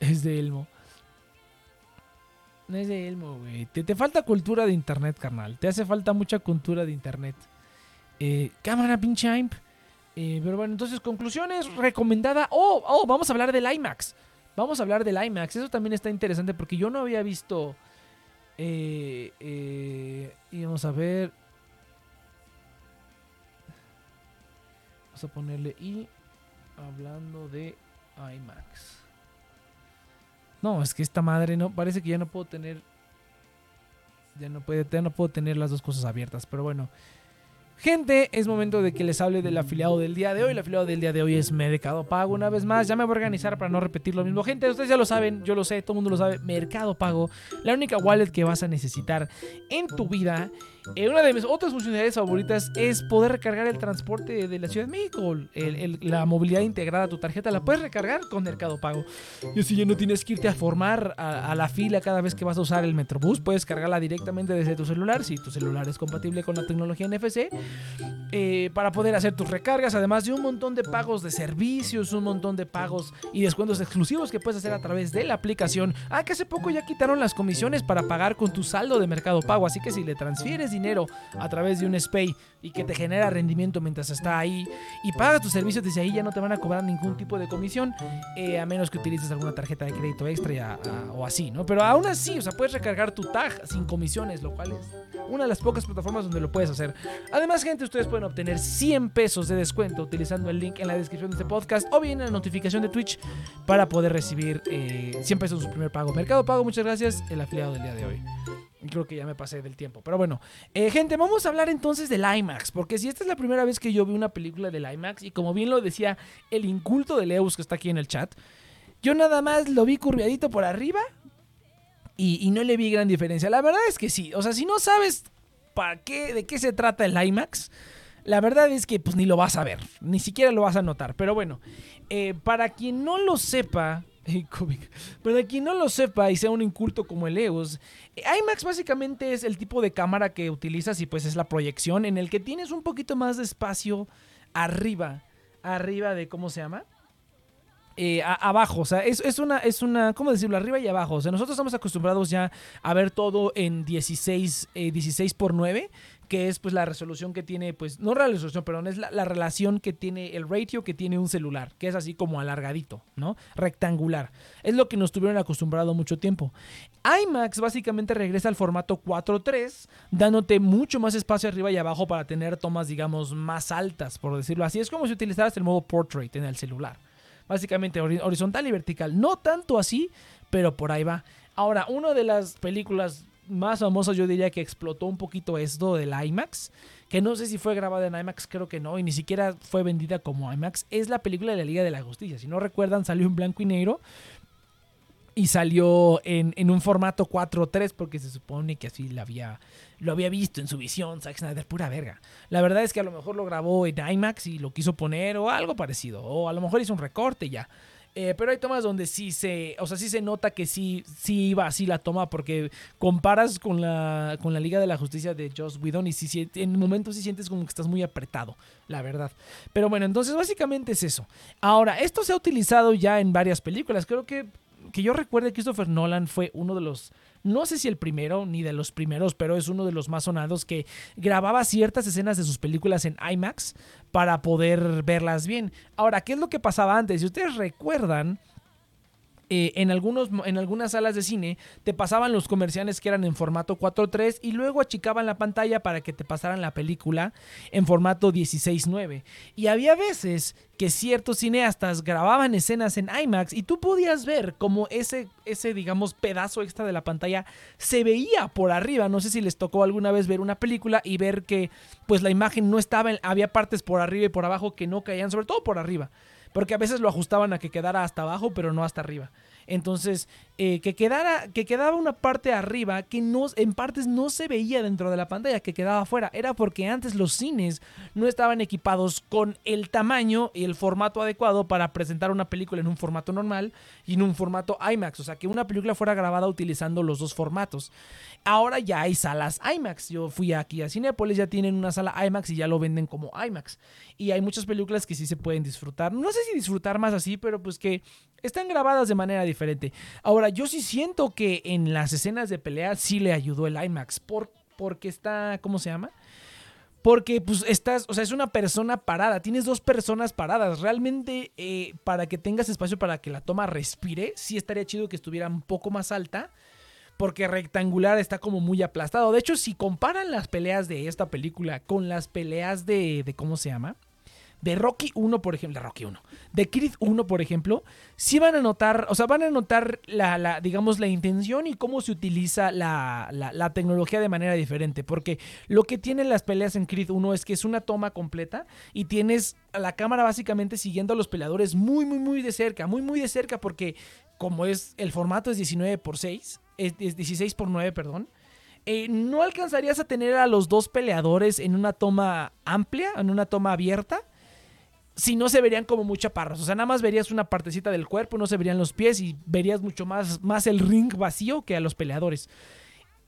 Es de Elmo. No es de Elmo, güey. Te, te falta cultura de internet, carnal. Te hace falta mucha cultura de internet. Eh, cámara, pinche imp. Eh, pero bueno, entonces, conclusiones. Recomendada. Oh, oh, vamos a hablar del IMAX. Vamos a hablar del IMAX. Eso también está interesante porque yo no había visto. Eh, eh, y vamos a ver. Vamos a ponerle y hablando de IMAX. No, es que esta madre no parece que ya no puedo tener ya no puede ya no puedo tener las dos cosas abiertas, pero bueno. Gente, es momento de que les hable del afiliado del día de hoy. El afiliado del día de hoy es Mercado Pago. Una vez más, ya me voy a organizar para no repetir lo mismo. Gente, ustedes ya lo saben, yo lo sé, todo el mundo lo sabe. Mercado Pago, la única wallet que vas a necesitar en tu vida. Eh, una de mis otras funcionalidades favoritas es poder recargar el transporte de la Ciudad de México. La movilidad integrada a tu tarjeta la puedes recargar con Mercado Pago. Y así ya no tienes que irte a formar a, a la fila cada vez que vas a usar el Metrobús. Puedes cargarla directamente desde tu celular, si tu celular es compatible con la tecnología NFC, eh, para poder hacer tus recargas. Además de un montón de pagos de servicios, un montón de pagos y descuentos exclusivos que puedes hacer a través de la aplicación. Ah, que hace poco ya quitaron las comisiones para pagar con tu saldo de Mercado Pago. Así que si le transfieres dinero a través de un SPAY y que te genera rendimiento mientras está ahí y pagas tus servicios desde ahí, ya no te van a cobrar ningún tipo de comisión, eh, a menos que utilices alguna tarjeta de crédito extra o así, ¿no? Pero aún así, o sea, puedes recargar tu tag sin comisiones, lo cual es una de las pocas plataformas donde lo puedes hacer. Además, gente, ustedes pueden obtener 100 pesos de descuento utilizando el link en la descripción de este podcast o bien en la notificación de Twitch para poder recibir eh, 100 pesos en su primer pago. Mercado Pago, muchas gracias, el afiliado del día de hoy. Creo que ya me pasé del tiempo. Pero bueno, eh, gente, vamos a hablar entonces del IMAX. Porque si esta es la primera vez que yo vi una película del IMAX, y como bien lo decía el inculto de Leus que está aquí en el chat, yo nada más lo vi curviadito por arriba y, y no le vi gran diferencia. La verdad es que sí. O sea, si no sabes para qué, de qué se trata el IMAX, la verdad es que pues ni lo vas a ver. Ni siquiera lo vas a notar. Pero bueno, eh, para quien no lo sepa. cómic. Para quien no lo sepa y sea un inculto como el eh, IMAX básicamente es el tipo de cámara que utilizas y pues es la proyección en el que tienes un poquito más de espacio arriba, arriba de, ¿cómo se llama? Eh, abajo, o sea, es, es una, es una, ¿cómo decirlo? Arriba y abajo. O sea, nosotros estamos acostumbrados ya a ver todo en 16, eh, 16 por 9, que es pues la resolución que tiene, pues, no la resolución, perdón, es la, la relación que tiene, el ratio que tiene un celular, que es así como alargadito, ¿no? Rectangular. Es lo que nos tuvieron acostumbrado mucho tiempo. IMAX básicamente regresa al formato 4.3, dándote mucho más espacio arriba y abajo para tener tomas, digamos, más altas, por decirlo así. Es como si utilizaras el modo portrait en el celular. básicamente horizontal y vertical. No tanto así, pero por ahí va. Ahora, una de las películas más famosas yo diría que explotó un poquito esto del IMAX, que no sé si fue grabada en IMAX, creo que no, y ni siquiera fue vendida como IMAX, es la película de la Liga de la Justicia. Si no recuerdan, salió en blanco y negro, y salió en, un formato 4.3 porque se supone que así había, lo había visto en su visión Zack Snyder, pura verga. La verdad es que a lo mejor lo grabó en IMAX y lo quiso poner o algo parecido, o a lo mejor hizo un recorte ya. Eh, pero hay tomas donde sí se, o sea, sí se nota que sí, sí iba así la toma porque comparas con la, con la Liga de la Justicia de Joss Whedon y sí, en momentos sí sientes como que estás muy apretado, la verdad. Pero bueno, entonces básicamente es eso. Ahora, esto se ha utilizado ya en varias películas. Creo que que yo recuerde, Christopher Nolan fue uno de los, no sé si el primero ni de los primeros, pero es uno de los más sonados que grababa ciertas escenas de sus películas en IMAX para poder verlas bien. Ahora, ¿qué es lo que pasaba antes? Si ustedes recuerdan, eh, en, algunos, en algunas salas de cine te pasaban los comerciales que eran en formato 4.3 y luego achicaban la pantalla para que te pasaran la película en formato 16.9. Y había veces que ciertos cineastas grababan escenas en IMAX y tú podías ver como ese, ese, digamos, pedazo extra de la pantalla se veía por arriba. No sé si les tocó alguna vez ver una película y ver que pues la imagen no estaba, había partes por arriba y por abajo que no caían, sobre todo por arriba porque a veces lo ajustaban a que quedara hasta abajo, pero no hasta arriba. Entonces, eh, que, quedara, que quedaba una parte arriba que no, en partes no se veía dentro de la pantalla, que quedaba afuera. Era porque antes los cines no estaban equipados con el tamaño y el formato adecuado para presentar una película en un formato normal y en un formato IMAX. O sea, que una película fuera grabada utilizando los dos formatos. Ahora ya hay salas IMAX. Yo fui aquí a Cinepolis, ya tienen una sala IMAX y ya lo venden como IMAX. Y hay muchas películas que sí se pueden disfrutar. No sé si disfrutar más así, pero pues que están grabadas de manera diferente. Ahora, yo sí siento que en las escenas de pelea sí le ayudó el IMAX. Por, porque está, ¿cómo se llama? Porque pues estás, o sea, es una persona parada, tienes dos personas paradas. Realmente eh, para que tengas espacio para que la toma respire, sí estaría chido que estuviera un poco más alta. Porque rectangular está como muy aplastado. De hecho, si comparan las peleas de esta película con las peleas de, de ¿cómo se llama? De Rocky 1, por ejemplo, de Rocky 1, de Creed 1, por ejemplo, sí van a notar, o sea, van a notar la, digamos, la intención y cómo se utiliza la, la, tecnología de manera diferente. Porque lo que tienen las peleas en Creed 1 es que es una toma completa y tienes a la cámara básicamente siguiendo a los peleadores muy, muy, muy de cerca, muy, muy de cerca, porque como es el formato es 19 por 6, es, 16 por 9, perdón. Eh, no alcanzarías a tener a los dos peleadores en una toma amplia, en una toma abierta, si no se verían como muy chaparros. O sea, nada más verías una partecita del cuerpo, no se verían los pies y verías mucho más, más el ring vacío que a los peleadores.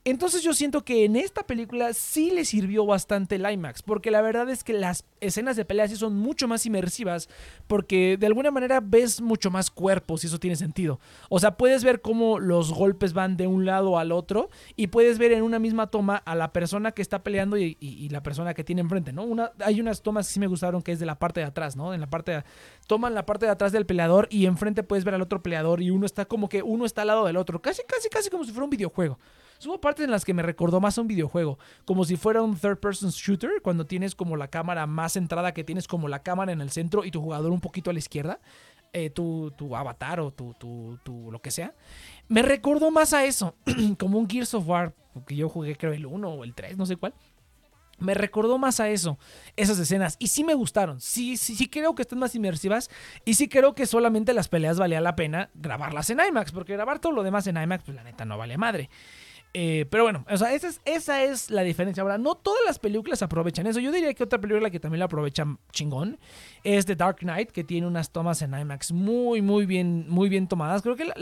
Entonces yo siento que en esta película sí le sirvió bastante el IMAX, porque la verdad es que las escenas de pelea sí son mucho más inmersivas, porque de alguna manera ves mucho más cuerpos y eso tiene sentido. O sea, puedes ver cómo los golpes van de un lado al otro y puedes ver en una misma toma a la persona que está peleando y, la persona que tiene enfrente, ¿no? Una, hay unas tomas que sí me gustaron que es de la parte de atrás, ¿no? En la parte de, toman la parte de atrás del peleador y enfrente puedes ver al otro peleador y uno está como que uno está al lado del otro, casi, casi, casi como si fuera un videojuego. Hubo partes en las que me recordó más a un videojuego, como si fuera un third person shooter, cuando tienes como la cámara más centrada, que tienes como la cámara en el centro y tu jugador un poquito a la izquierda, eh, tu, avatar o tu, tu, lo que sea. Me recordó más a eso, como un Gears of War, que yo jugué creo el 1 o el 3, no sé cuál. Me recordó más a eso, esas escenas. Y sí me gustaron. Sí, sí, sí creo que están más inmersivas. Y sí creo que solamente las peleas valía la pena grabarlas en IMAX. Porque grabar todo lo demás en IMAX, pues la neta no vale madre. Eh, pero bueno, o sea, esa es, esa es la diferencia. Ahora, no todas las películas aprovechan eso. Yo diría que otra película que también la aprovechan chingón es The Dark Knight, que tiene unas tomas en IMAX muy, muy bien, muy bien tomadas. Creo que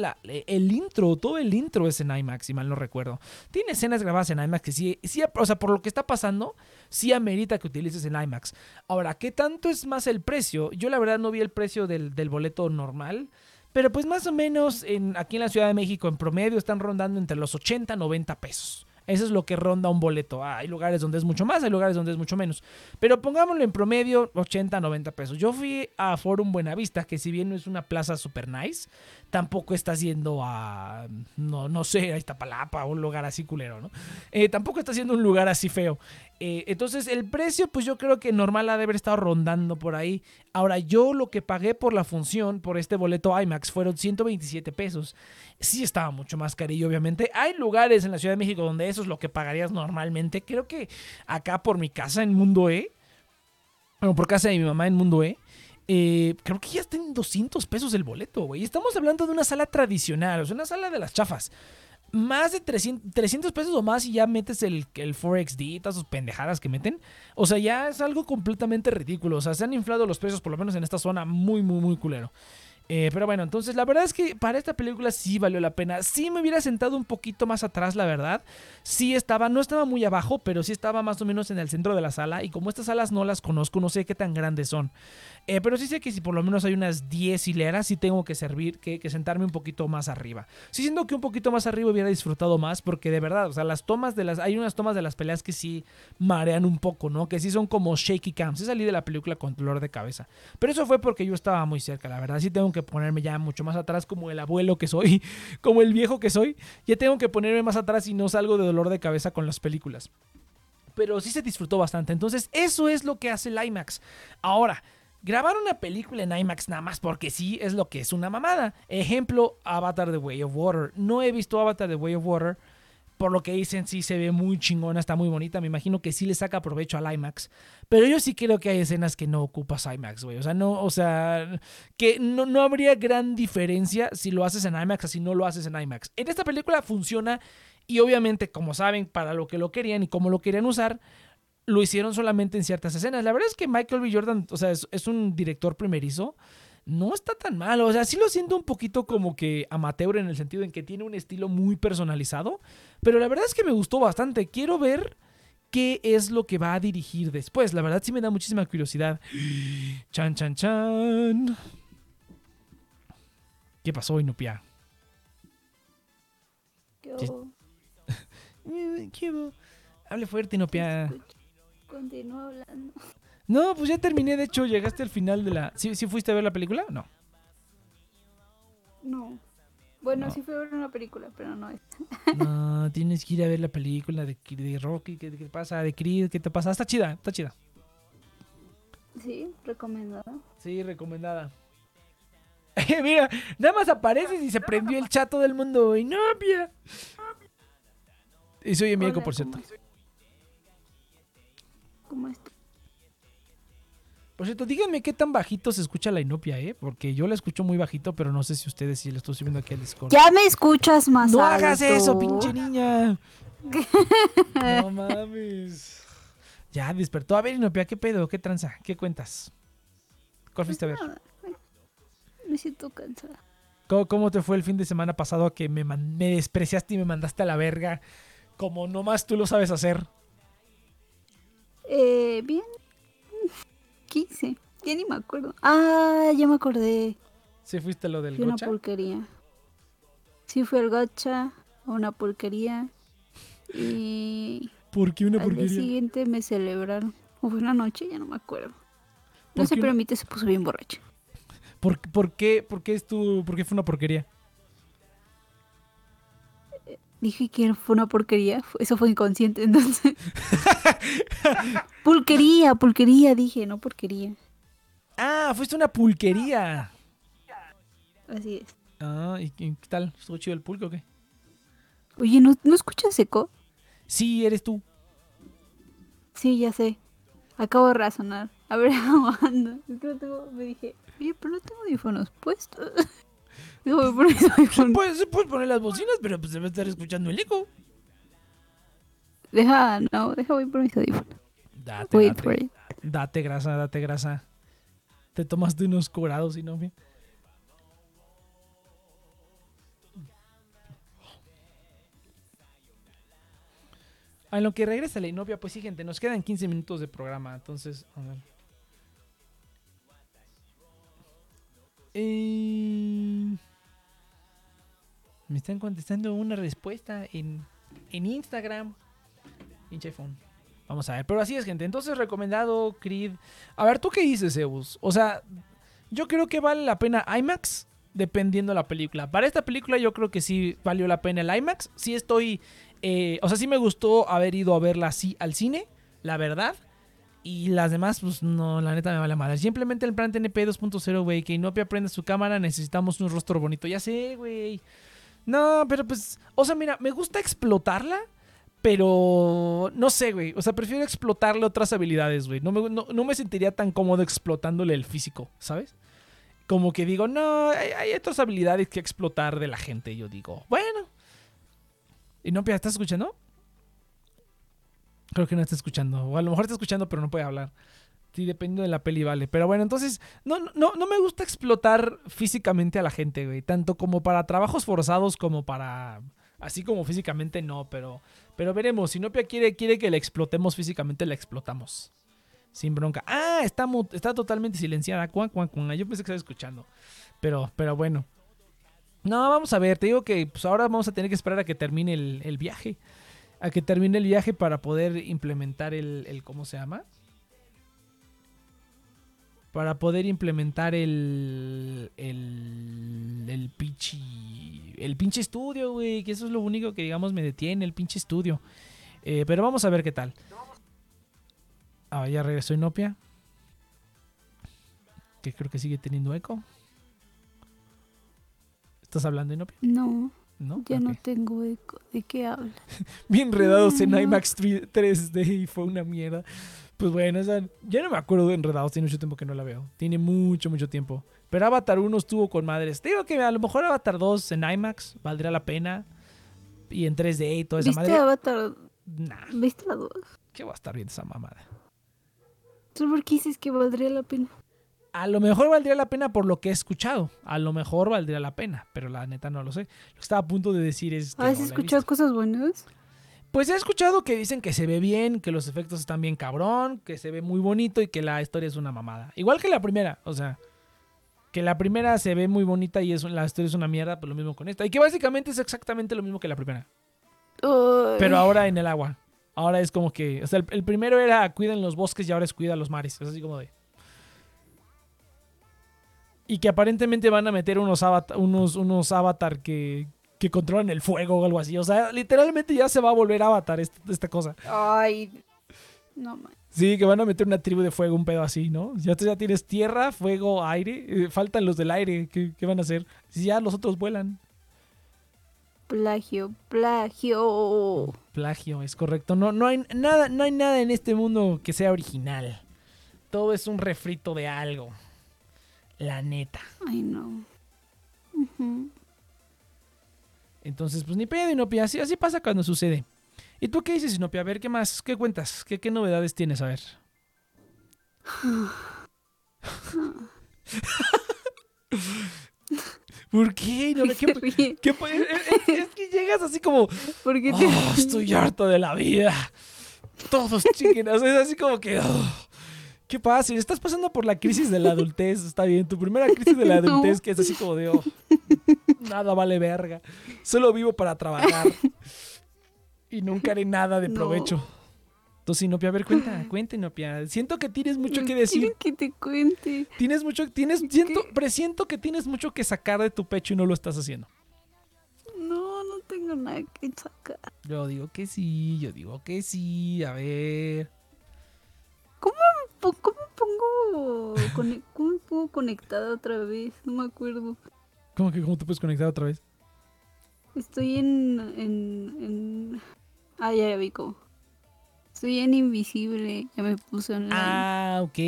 el intro, todo el intro es en IMAX, si mal no recuerdo. Tiene escenas grabadas en IMAX que sí, sí, o sea, por lo que está pasando, sí amerita que utilices en IMAX. Ahora, ¿qué tanto es más el precio? Yo la verdad no vi el precio del, del boleto normal. Pero pues más o menos en, aquí en la Ciudad de México en promedio están rondando entre los 80 y 90 pesos. Eso es lo que ronda un boleto. Ah, hay lugares donde es mucho más, hay lugares donde es mucho menos. Pero pongámoslo en promedio 80, 90 pesos. Yo fui a Forum Buenavista, que si bien no es una plaza super nice, tampoco estás yendo a, no, no sé, a Iztapalapa o un lugar así culero, ¿no? Eh, tampoco está siendo un lugar así feo. Eh, entonces el precio pues yo creo que normal ha de haber estado rondando por ahí. Ahora yo lo que pagué por la función, por este boleto IMAX, fueron 127 pesos. Sí estaba mucho más carillo obviamente. Hay lugares en la Ciudad de México donde eso es lo que pagarías normalmente. Creo que acá por mi casa en Mundo E, bueno, por casa de mi mamá en Mundo E, eh, creo que ya está en 200 pesos el boleto, güey. Estamos hablando de una sala tradicional, o sea, una sala de las chafas más de 300, pesos o más y ya metes el, el 4XD, todas sus pendejadas que meten. O sea, ya es algo completamente ridículo. O sea, se han inflado los precios, por lo menos en esta zona, muy, muy, muy culero. Eh, pero bueno, entonces la verdad es que para esta película sí valió la pena. Sí me hubiera sentado un poquito más atrás, la verdad. Sí estaba, no estaba muy abajo, pero sí estaba más o menos en el centro de la sala. Y como estas salas no las conozco, no sé qué tan grandes son. Eh, pero sí sé que si por lo menos hay unas 10 hileras, sí tengo que servir, que, sentarme un poquito más arriba. Sí siento que un poquito más arriba hubiera disfrutado más, porque de verdad, o sea, las tomas de las. Hay unas tomas de las peleas que sí marean un poco, ¿no? Que sí son como shaky cams. Sí salí de la película con dolor de cabeza. Pero eso fue porque yo estaba muy cerca, la verdad. Sí tengo que ponerme ya mucho más atrás, como el abuelo que soy, como el viejo que soy. Ya tengo que ponerme más atrás y no salgo de dolor de cabeza con las películas. Pero sí se disfrutó bastante. Entonces, eso es lo que hace el IMAX. Ahora. Grabar una película en IMAX nada más porque sí es lo que es una mamada. Ejemplo, Avatar The Way of Water. No he visto Avatar The Way of Water. Por lo que dicen, sí se ve muy chingona, está muy bonita. Me imagino que sí le saca provecho al IMAX. Pero yo sí creo que hay escenas que no ocupas IMAX, güey. O sea, no, o sea, que no, no habría gran diferencia si lo haces en IMAX o si no lo haces en IMAX. En esta película funciona y obviamente, como saben, para lo que lo querían y cómo lo querían usar, lo hicieron solamente en ciertas escenas. La verdad es que Michael B. Jordan, o sea, es, un director primerizo. No está tan mal, o sea, sí lo siento un poquito como que amateur en el sentido en que tiene un estilo muy personalizado, pero la verdad es que me gustó bastante. Quiero ver qué es lo que va a dirigir después. La verdad sí me da muchísima curiosidad. Chan, chan, chan. ¿Qué pasó, Inupia? ¿Qué ¿Qué Hable fuerte, Inupia. Continúa hablando. No, pues ya terminé. De hecho, llegaste al final de la. ¿Sí, fuiste a ver la película? No. No. Bueno, sí fui a ver una película, pero no es. no, tienes que ir a ver la película de, de Rocky. ¿Qué, ¿Qué, pasa? De Creed. ¿Qué te pasa? Está chida, está chida. Sí, recomendada. Sí, recomendada. Mira, nada más apareces y se prendió el chato del mundo. Y no, Y soy Emilco, por cierto. Por cierto, díganme qué tan bajito se escucha la inopia, ¿eh? Porque yo la escucho muy bajito, pero no sé si ustedes sí la estoy subiendo aquí al Discord. Ya me escuchas más No hagas eso, pinche niña. no mames. Ya despertó. A ver, inopia, ¿qué pedo? ¿Qué tranza? ¿Qué cuentas? ¿Cuál fuiste a ver? Me siento cansada. ¿Cómo, te fue el fin de semana pasado que me, me despreciaste y me mandaste a la verga? Como nomás tú lo sabes hacer. Eh, bien, ¿Qué hice? Ya ni me acuerdo. Ah, ya me acordé. ¿Sí fuiste lo del Fui una porquería. Sí fue el gacha, una porquería. Y... ¿Por qué una porquería? Al día siguiente me celebraron. O fue una noche, ya no me acuerdo. No se permite, se puso bien borracho. ¿Por, por, qué, por, qué es tu, ¿Por qué fue una porquería? Dije que fue una porquería. Eso fue inconsciente, entonces. pulquería, pulquería, dije, no porquería. Ah, fuiste una pulquería. Así es. Ah, ¿y qué tal? ¿Estuvo chido el pulque o qué? Oye, ¿no, ¿no escuchas eco? Sí, eres tú. Sí, ya sé. Acabo de razonar. A ver, ando. Es que no tengo, me dije, oye, pero no tengo audífonos puestos. Puedes, puedes poner las bocinas, pero pues debe estar escuchando el eco. Deja, no, deja voy por mis audífonos. Date, Wait date, for it. date grasa, date grasa. Te tomaste unos cobrados y no bien. En lo que regresa la inopia, pues sí, gente, nos quedan 15 minutos de programa, entonces, a ver. Eh... Me están contestando una respuesta en, en Instagram. Pinche iPhone. Vamos a ver. Pero así es, gente. Entonces, recomendado Creed. A ver, ¿tú qué dices, Eus? O sea, yo creo que vale la pena IMAX dependiendo de la película. Para esta película yo creo que sí valió la pena el IMAX. Sí estoy... Eh, o sea, sí me gustó haber ido a verla así al cine. la verdad. Y las demás, pues no, la neta me vale madre. Simplemente el plan TNP 2.0, güey, que Inopia prenda su cámara, necesitamos un rostro bonito. Ya sé, güey. No, pero pues, o sea, mira, me gusta explotarla, pero no sé, güey. O sea, prefiero explotarle otras habilidades, güey. No me, no, no me sentiría tan cómodo explotándole el físico, ¿sabes? Como que digo, no, hay, hay otras habilidades que explotar de la gente. Yo digo, bueno. Inopia, ¿estás escuchando? Creo que no está escuchando. O a lo mejor está escuchando, pero no puede hablar. Sí, dependiendo de la peli, vale. Pero bueno, entonces, no, no, no me gusta explotar físicamente a la gente, güey. Tanto como para trabajos forzados como para. Así como físicamente no, pero. Pero veremos. Si Nopia quiere, quiere que la explotemos físicamente, la explotamos. Sin bronca. Ah, está, está totalmente silenciada. Cuan, cuan, cuan. Yo pensé que estaba escuchando. Pero, pero bueno. No, vamos a ver. Te digo que pues ahora vamos a tener que esperar a que termine el, el viaje. A que termine el viaje para poder implementar el, el ¿cómo se llama? Para poder implementar el el el pinche el pinche estudio, güey, que eso es lo único que digamos me detiene, el pinche estudio. Eh, pero vamos a ver qué tal. Ah, ya regresó Inopia. Que creo que sigue teniendo eco. ¿Estás hablando Inopia? No, ¿No? ya no tengo eco. ¿De qué hablas? bien enredados en No. IMAX 3- 3D y fue una mierda. Pues bueno, esa, ya no me acuerdo de enredados, tiene mucho tiempo que no la veo. Tiene mucho, mucho tiempo. Pero Avatar 1 estuvo con madres. Te digo que a lo mejor Avatar 2 en IMAX valdría la pena. Y en 3D y toda esa ¿Viste madre. Avatar? Nah, ¿Viste la 2? ¿qué va a estar viendo esa mamada? ¿Tú por qué dices que valdría la pena? A lo mejor valdría la pena por lo que he escuchado. A lo mejor valdría la pena, pero la neta no lo sé. Lo que estaba a punto de decir es que. ¿Has no escuchado cosas buenas? Pues he escuchado que dicen que se ve bien, que los efectos están bien cabrón, que se ve muy bonito y que la historia es una mamada. Igual que la primera, o sea, que la primera se ve muy bonita y es, la historia es una mierda, pues lo mismo con esta. Y que básicamente es exactamente lo mismo que la primera, Ay, pero ahora en el agua. Ahora es como que, o sea, el, el primero era cuiden los bosques y ahora es cuida los mares. Es así como de... Y que aparentemente van a meter unos avatar, unos, unos avatar que, que controlan el fuego o algo así. O sea, literalmente ya se va a volver avatar esta, esta cosa. Ay, no man. Sí, que van a meter una tribu de fuego, un pedo así, ¿no? Ya, tú ya tienes tierra, fuego, aire. eh, faltan los del aire. ¿Qué, qué van a hacer? Si ya los otros vuelan. Plagio, plagio. Plagio, es correcto. No, no, hay nada, no hay nada en este mundo que sea original. Todo es un refrito de algo. La neta. Ay, no. Ujú. Entonces, pues ni pedo, Inopia. Así, así pasa cuando sucede. ¿Y tú qué dices, Inopia? A ver, ¿qué más? ¿Qué cuentas? ¿Qué, qué novedades tienes? A ver. ¿Por qué? Se ¿Qué, es, que llegas así como, ¿Por qué te "Oh, estoy harto de la vida. Todos sea, es así como que, "Oh, qué fácil. Estás pasando por la crisis de la adultez. Está bien. Tu primera crisis de la No. adultez que es así como de, "Oh, nada vale verga. Solo vivo para trabajar. Y nunca haré nada de No. provecho. Entonces, Inopia, a ver, cuenta, cuenta, Inopia. Siento que tienes mucho que decir. ¿Quieres que te cuente? Tienes mucho, tienes, siento, presiento que tienes mucho que sacar de tu pecho y no lo estás haciendo. No, no tengo nada que sacar. Yo digo que sí, yo digo que sí, a ver. Po- ¿Cómo pongo, cómo pongo conectada otra vez? No me acuerdo. ¿Cómo que cómo te puedes conectar otra vez? Estoy en, en, en... Ah, ya, ya vi cómo. Estoy en invisible. Ya me puse online. Ah, ok.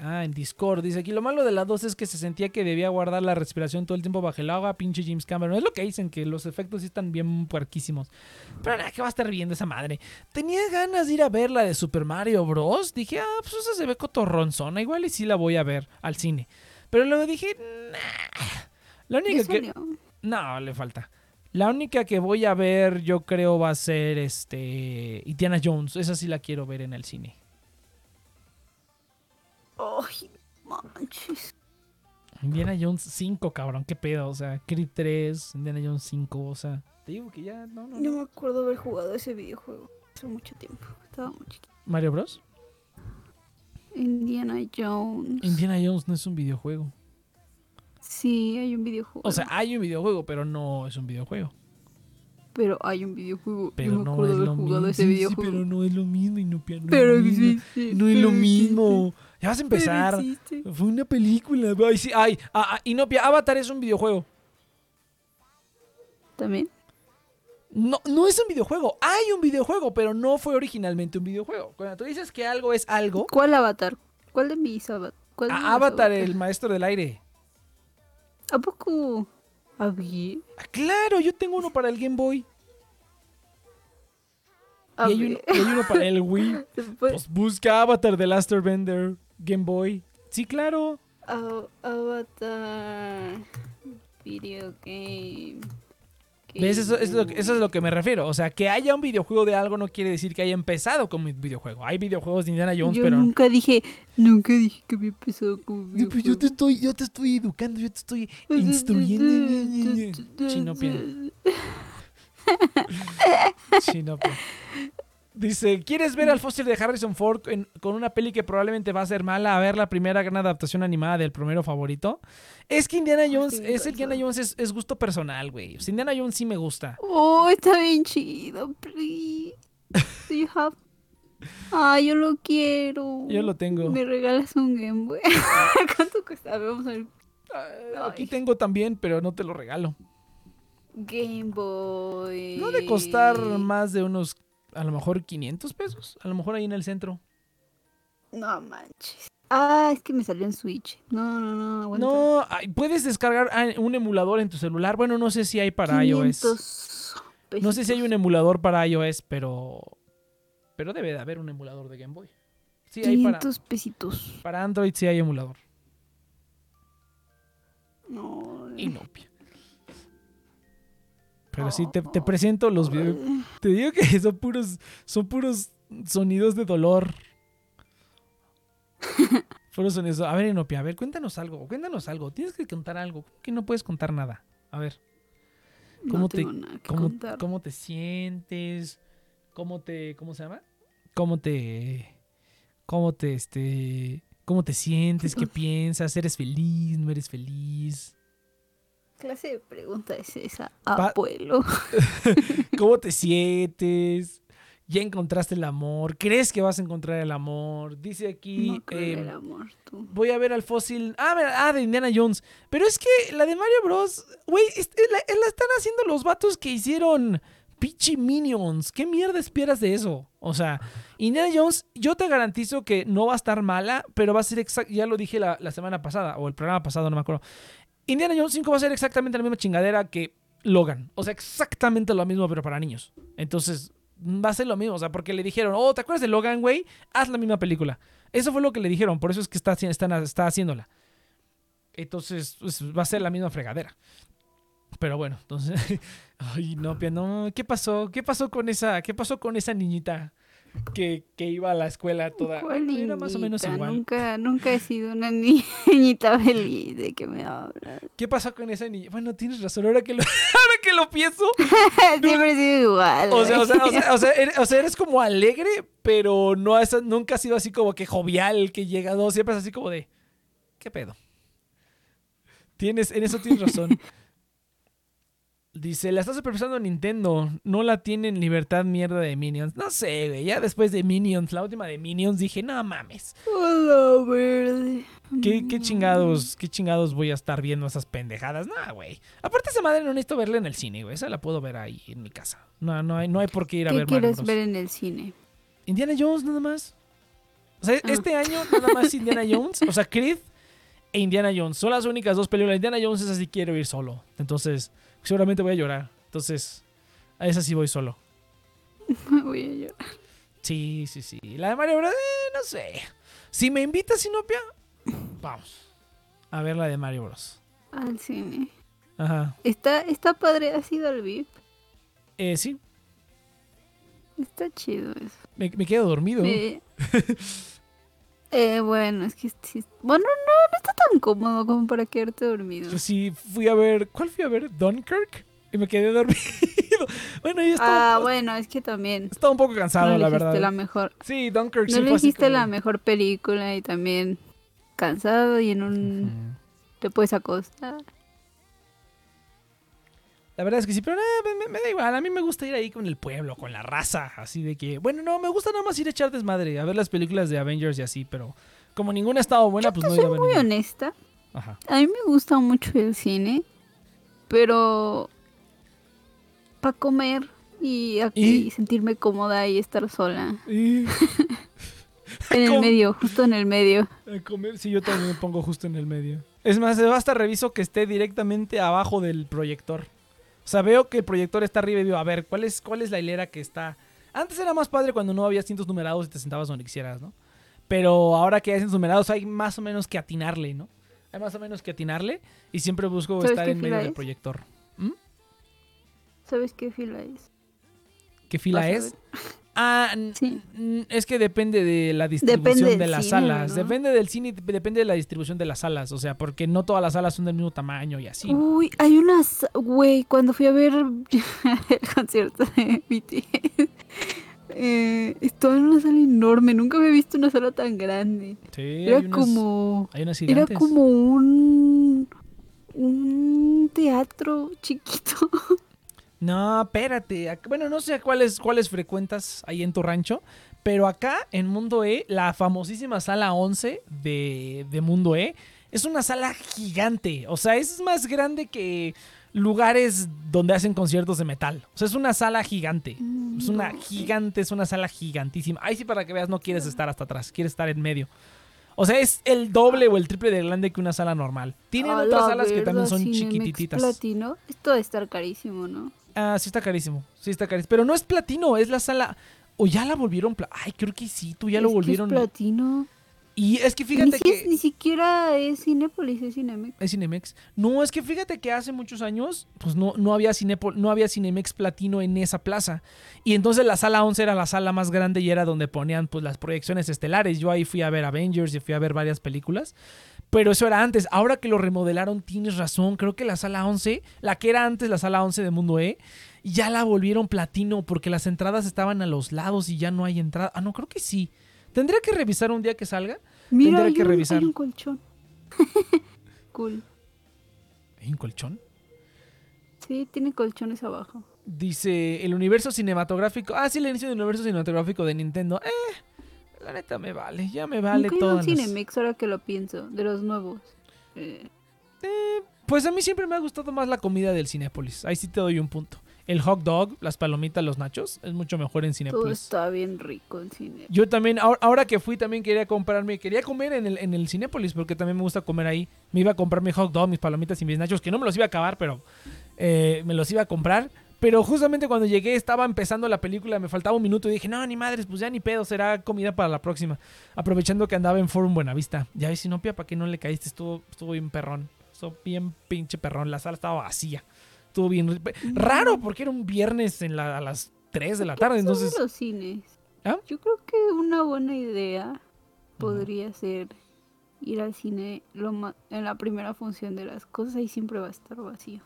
Ah, en Discord. Dice aquí, lo malo de la 2 es que se sentía que debía guardar la respiración todo el tiempo bajo el agua, pinche James Cameron. Es lo que dicen, que los efectos sí están bien puerquísimos. Pero nada, que va a estar viendo esa madre. Tenía ganas de ir a ver la de Super Mario Bros. Dije, ah, pues esa se ve cotorronzona. Igual y sí la voy a ver al cine. Pero luego dije, nah. La ¿Ya única que... No, le falta. La única que voy a ver, yo creo, va a ser este. Indiana Jones. Esa sí la quiero ver en el cine. Ay, manches. Indiana Jones 5, cabrón, qué pedo. O sea, Creed 3, Indiana Jones 5, o sea. Te digo que ya, no, no, No me acuerdo haber jugado ese videojuego. Hace mucho tiempo. Estaba muy chiquita. Mario Bros. Indiana Jones. Indiana Jones no es un videojuego. Sí, hay un videojuego. O sea, hay un videojuego, pero no es un videojuego. Pero hay un videojuego. Pero Yo me no acuerdo es haber lo jugado mismo. ese Sí, sí, videojuego. pero no es lo mismo, Inopia. No Pero es lo mismo. existe, No es lo pero mismo. Ya vas a pero empezar. existe. Fue una película. Ay, sí, ay, ah, ah, Inopia, Avatar es un videojuego. También. No, no es un videojuego. Hay un videojuego, pero no fue originalmente un videojuego. Cuando tú dices que algo es algo, ¿Cuál avatar? ¿Cuál de mis avatar? ¿Cuál de mis a Avatar, el maestro del aire. ¿A poco? ¿Había? Ah, claro, yo tengo uno para el Game Boy. Y hay, uno, ver. y hay uno para el Wii. Pues busca Avatar de Last Bender, Game Boy. Sí, claro. Avatar. Video game. ¿Ves? Eso, eso es lo eso es lo que me refiero. O sea, que haya un videojuego de algo no quiere decir que haya empezado como un videojuego. Hay videojuegos de Indiana Jones, Yo pero. nunca dije, nunca dije que había empezado como Sí, pues yo te videojuego. estoy, yo te estoy educando, yo te estoy instruyendo. Chinopia. Chinopia. Dice, ¿quieres ver al fósil de Harrison Ford en- con una peli que probablemente va a ser mala? A ver la primera gran adaptación animada del primero favorito. Es que Indiana Jones, sí, es Indiana. Jones es, es gusto personal, güey. O sea, Indiana Jones sí me gusta. Oh, está bien chido, please. Do you have... Ah, yo lo quiero. Yo lo tengo. Me regalas un Game Boy. ¿Cuánto cuesta? Vamos a ver. Ah, Aquí Ay. tengo también, pero no te lo regalo. Game Boy. No de costar más de unos, a lo mejor 500 pesos. A lo mejor ahí en el centro. No manches. Ah, es que me salió en Switch. No, no, no. aguanta. No, puedes descargar ah, un emulador en tu celular. Bueno, no sé si hay para iOS. 500 No sé si hay un emulador para iOS, pero. Pero debe de haber un emulador de Game Boy. Sí, hay para, 500 pesitos. para Android, sí hay emulador. No. Inopia. Pero sí, te, te presento los videos. Te digo que son puros, son puros sonidos de dolor. Puros sonidos. A ver, Inopia, a ver, cuéntanos algo. Cuéntanos algo. Tienes que contar algo. ¿Cómo que no puedes contar nada? A ver, No ¿cómo te- ¿cómo, cómo te sientes? ¿Cómo te. ¿Cómo se llama? ¿Cómo te. ¿Cómo te este. ¿Cómo te sientes? ¿Qué piensas? ¿Eres feliz? ¿No eres feliz? ¿Qué clase de pregunta es esa, abuelo? ¿Cómo te sientes? ¿Ya encontraste el amor? ¿Crees que vas a encontrar el amor? Dice aquí. no creo eh, el amor, tú. voy a ver al fósil. Ah, ah, de Indiana Jones. Pero es que la de Mario Bros. Güey, es- la, es la están haciendo los vatos que hicieron Pichi Minions. ¿Qué mierda esperas de eso? O sea, Indiana Jones, yo te garantizo que no va a estar mala, pero va a ser exacto. Ya lo dije la, la semana pasada, o el programa pasado, no me acuerdo. Indiana Jones 5 va a ser exactamente la misma chingadera que Logan. O sea, exactamente lo mismo, pero para niños. Entonces, va a ser lo mismo. O sea, porque le dijeron, oh, ¿te acuerdas de Logan, güey? Haz la misma película. Eso fue lo que le dijeron. Por eso es que está, están- está haciéndola. Entonces, pues, va a ser la misma fregadera. Pero bueno, entonces. Ay, no, no. ¿Qué pasó? ¿Qué pasó con esa, qué pasó con esa niñita que, que iba a la escuela toda? ¿Cuál Era más o menos igual. Nunca, nunca he sido una niñita feliz de que me hablas. ¿Qué pasó con esa niña? Bueno, tienes razón. Ahora que lo, ahora que lo pienso. Siempre he sido igual. O sea, o sea, o sea, o sea, eres, o sea, eres como alegre, pero no nunca has sido así como que jovial, que llega, no, siempre es así como de, ¿qué pedo? Tienes, en eso tienes razón. Dice, la está supervisando Nintendo, no la tienen libertad mierda de Minions. No sé, güey, ya después de Minions, la última de Minions, dije, no mames, Hola, verde. ¿qué, qué chingados, qué chingados voy a estar viendo esas pendejadas? No, güey. Aparte esa madre no necesito verla en el cine, güey, esa la puedo ver ahí en mi casa. No, no hay, no hay por qué ir a ¿Qué ver Mario quieres Bros. ver en el cine? Indiana Jones nada más. O sea, Ah. este año nada más Indiana Jones. O sea, Creed e Indiana Jones. Son las únicas dos películas. Indiana Jones es así quiero ir solo. Entonces, seguramente voy a llorar. Entonces, a esa sí voy solo. Voy a llorar. Sí, sí, sí. La de Mario Bros. eh, no sé. Si me invitas, Sinopia, vamos. A ver la de Mario Bros. Al cine. Ajá. Está, está padre, ha sido al VIP. Eh, sí, Está chido eso. me, me quedo dormido. Eh, eh, bueno, es que sí- bueno, no, no está tan cómodo como para quedarte dormido. Yo sí fui a ver. ¿Cuál fui a ver? Dunkirk. Y me quedé dormido. bueno, yo estaba, Ah, bueno, es que también estaba un poco cansado, no la verdad. la mejor, Sí, Dunkirk no sí elegiste como- la mejor película y también cansado y en un Ujú. te puedes acostar. La verdad es que sí, pero eh, me, me- da igual. A mí me gusta ir ahí con el pueblo, con la raza. Así de que, bueno, no, me gusta nada más ir a echar desmadre, a ver las películas de Avengers y así, pero como ninguna ha estado buena, pues no ido a ver Muy ninguna. honesta. Ajá. A mí me gusta mucho el cine, pero para comer y, aquí ¿Y? sentirme cómoda y estar sola. Y En el medio, justo en el medio. a comer, sí, yo también me pongo justo en el medio. Es más, hasta reviso que esté directamente abajo del proyector. O sea, veo que el proyector está arriba y digo, a ver, ¿cuál es, cuál es la hilera que está? Antes era más padre cuando no había cintos numerados y te sentabas donde quisieras, ¿no? Pero ahora que hay cintos numerados hay más o menos que atinarle, ¿no? Hay más o menos que atinarle y siempre busco ¿Sabes estar en medio del proyector. ¿Mm? ¿Sabes qué fila es? ¿Qué fila Vas es? Ah, Sí. es que depende de la distribución Depende de las cine, salas. ¿no? Depende del cine depende de la distribución de las salas. O sea, porque no todas las salas son del mismo tamaño y así. Uy, hay unas, güey, cuando fui a ver el concierto de BTS, eh, estaba en una sala enorme, nunca había visto una sala tan grande. Sí, Era hay unas, como, hay unas era como un, un teatro chiquito. No, espérate. Bueno, no sé cuáles, cuáles frecuentas ahí en tu rancho. Pero acá en Mundo E, la famosísima sala 11 de, de Mundo E, es una sala gigante. O sea, es más grande que lugares donde hacen conciertos de metal. O sea, es una sala gigante. Es una gigante, es una sala gigantísima. Ahí sí, para que veas, no quieres estar hasta atrás, quieres estar en medio. O sea, es el doble o el triple de grande que una sala normal. Tienen otras la salas que también son Cinemex chiquititas. platino. Esto debe estar carísimo, ¿no? Ah, sí está carísimo. Sí está carísimo. Pero no es platino, es la sala. O ya la volvieron. pla- Ay, creo que sí, tú ya lo Es que volvieron. Es platino. Y es que Ni, fíjate si es- que. ni siquiera es Cinépolis, es Cinemex. Es Cinemex. No, es que fíjate que hace muchos años, pues no, no había Cinepo- no había Cinemex Platino en esa plaza. Y entonces la sala 11 era la sala más grande y era donde ponían pues las proyecciones estelares. Yo ahí fui a ver Avengers y fui a ver varias películas. Pero eso era antes. Ahora que lo remodelaron, tienes razón. Creo que la sala 11, la que era antes la sala 11 de Mundo E, ya la volvieron platino porque las entradas estaban a los lados y ya no hay entrada. Ah, no, creo que sí. Tendría que revisar un día que salga. Mira, Tendré hay que un, revisar. hay un colchón. cool. ¿Hay un colchón? Sí, tiene colchones abajo. Dice el universo cinematográfico. Ah, sí, el inicio del universo cinematográfico de Nintendo. Eh, la neta me vale, ya me vale Nunca he ido todo. al Cinemex ahora que lo pienso, de los nuevos. Eh, Pues a mí siempre me ha gustado más la comida del Cinépolis. Ahí sí te doy un punto. El hot dog, las palomitas, los nachos, es mucho mejor en todo Cinépolis. está bien rico en cine. Yo también, ahora, ahora que fui, también quería comprarme, quería comer en el, en el Cinépolis, porque también me gusta comer ahí. Me iba a comprar mi hot dog, mis palomitas y mis nachos, que no me los iba a acabar, pero eh, me los iba a comprar. Pero justamente cuando llegué estaba empezando la película, me faltaba un minuto y dije, no, ni madres, pues ya ni pedo, será comida para la próxima. Aprovechando que andaba en Forum Buenavista. Ya ves, Sinopia, ¿para qué no le caíste? Estuvo, estuvo bien perrón. Estuvo bien pinche perrón. La sala estaba vacía. Estuvo bien raro porque era un viernes en la- a las 3 de la tarde. ¿Qué Entonces, son los cines? ¿Ah? Yo creo que una buena idea podría ser ir al cine lo ma- en la primera función de las cosas ahí siempre va a estar vacío.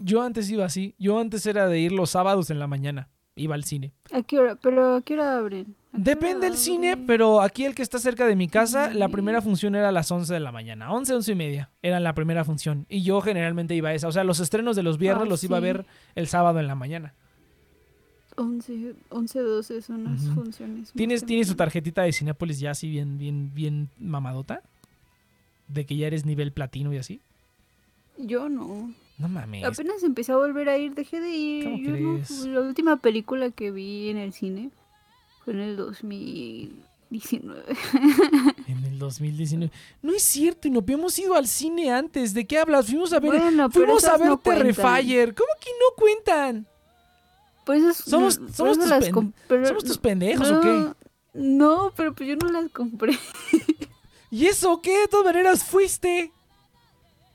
Yo antes iba así. Yo antes era de ir los sábados en la mañana. Iba al cine. ¿A qué hora? ¿Pero a qué hora abren? ¿A qué Depende del cine, pero aquí el que está cerca de mi casa, la primera función era a las 11 de la mañana. 11, 11 y media era la primera función. Y yo generalmente iba a esa. O sea, los estrenos de los viernes Ah, los iba a ver el sábado en la mañana. 11, 11, 12 son las funciones. ¿Tienes, ¿Tienes tu tarjetita de Cinépolis ya así bien, bien, bien mamadota? De que ya eres nivel platino y así. Yo no. No mames. Apenas empecé a volver a ir, dejé de ir. ¿Cómo Yo no- crees? la última película que vi en el cine fue en el 2019. En el 2019. No es cierto, y no hemos ido al cine antes. ¿De qué hablas? Fuimos a ver. Bueno, fuimos a ver no. Terrifier. ¿Cómo que no cuentan? Pues es, Somos- por somos eso tus las pero- ¿Somos tus pendejos o qué? no, No, pero pues yo no las compré. ¿Y eso qué? De todas maneras fuiste.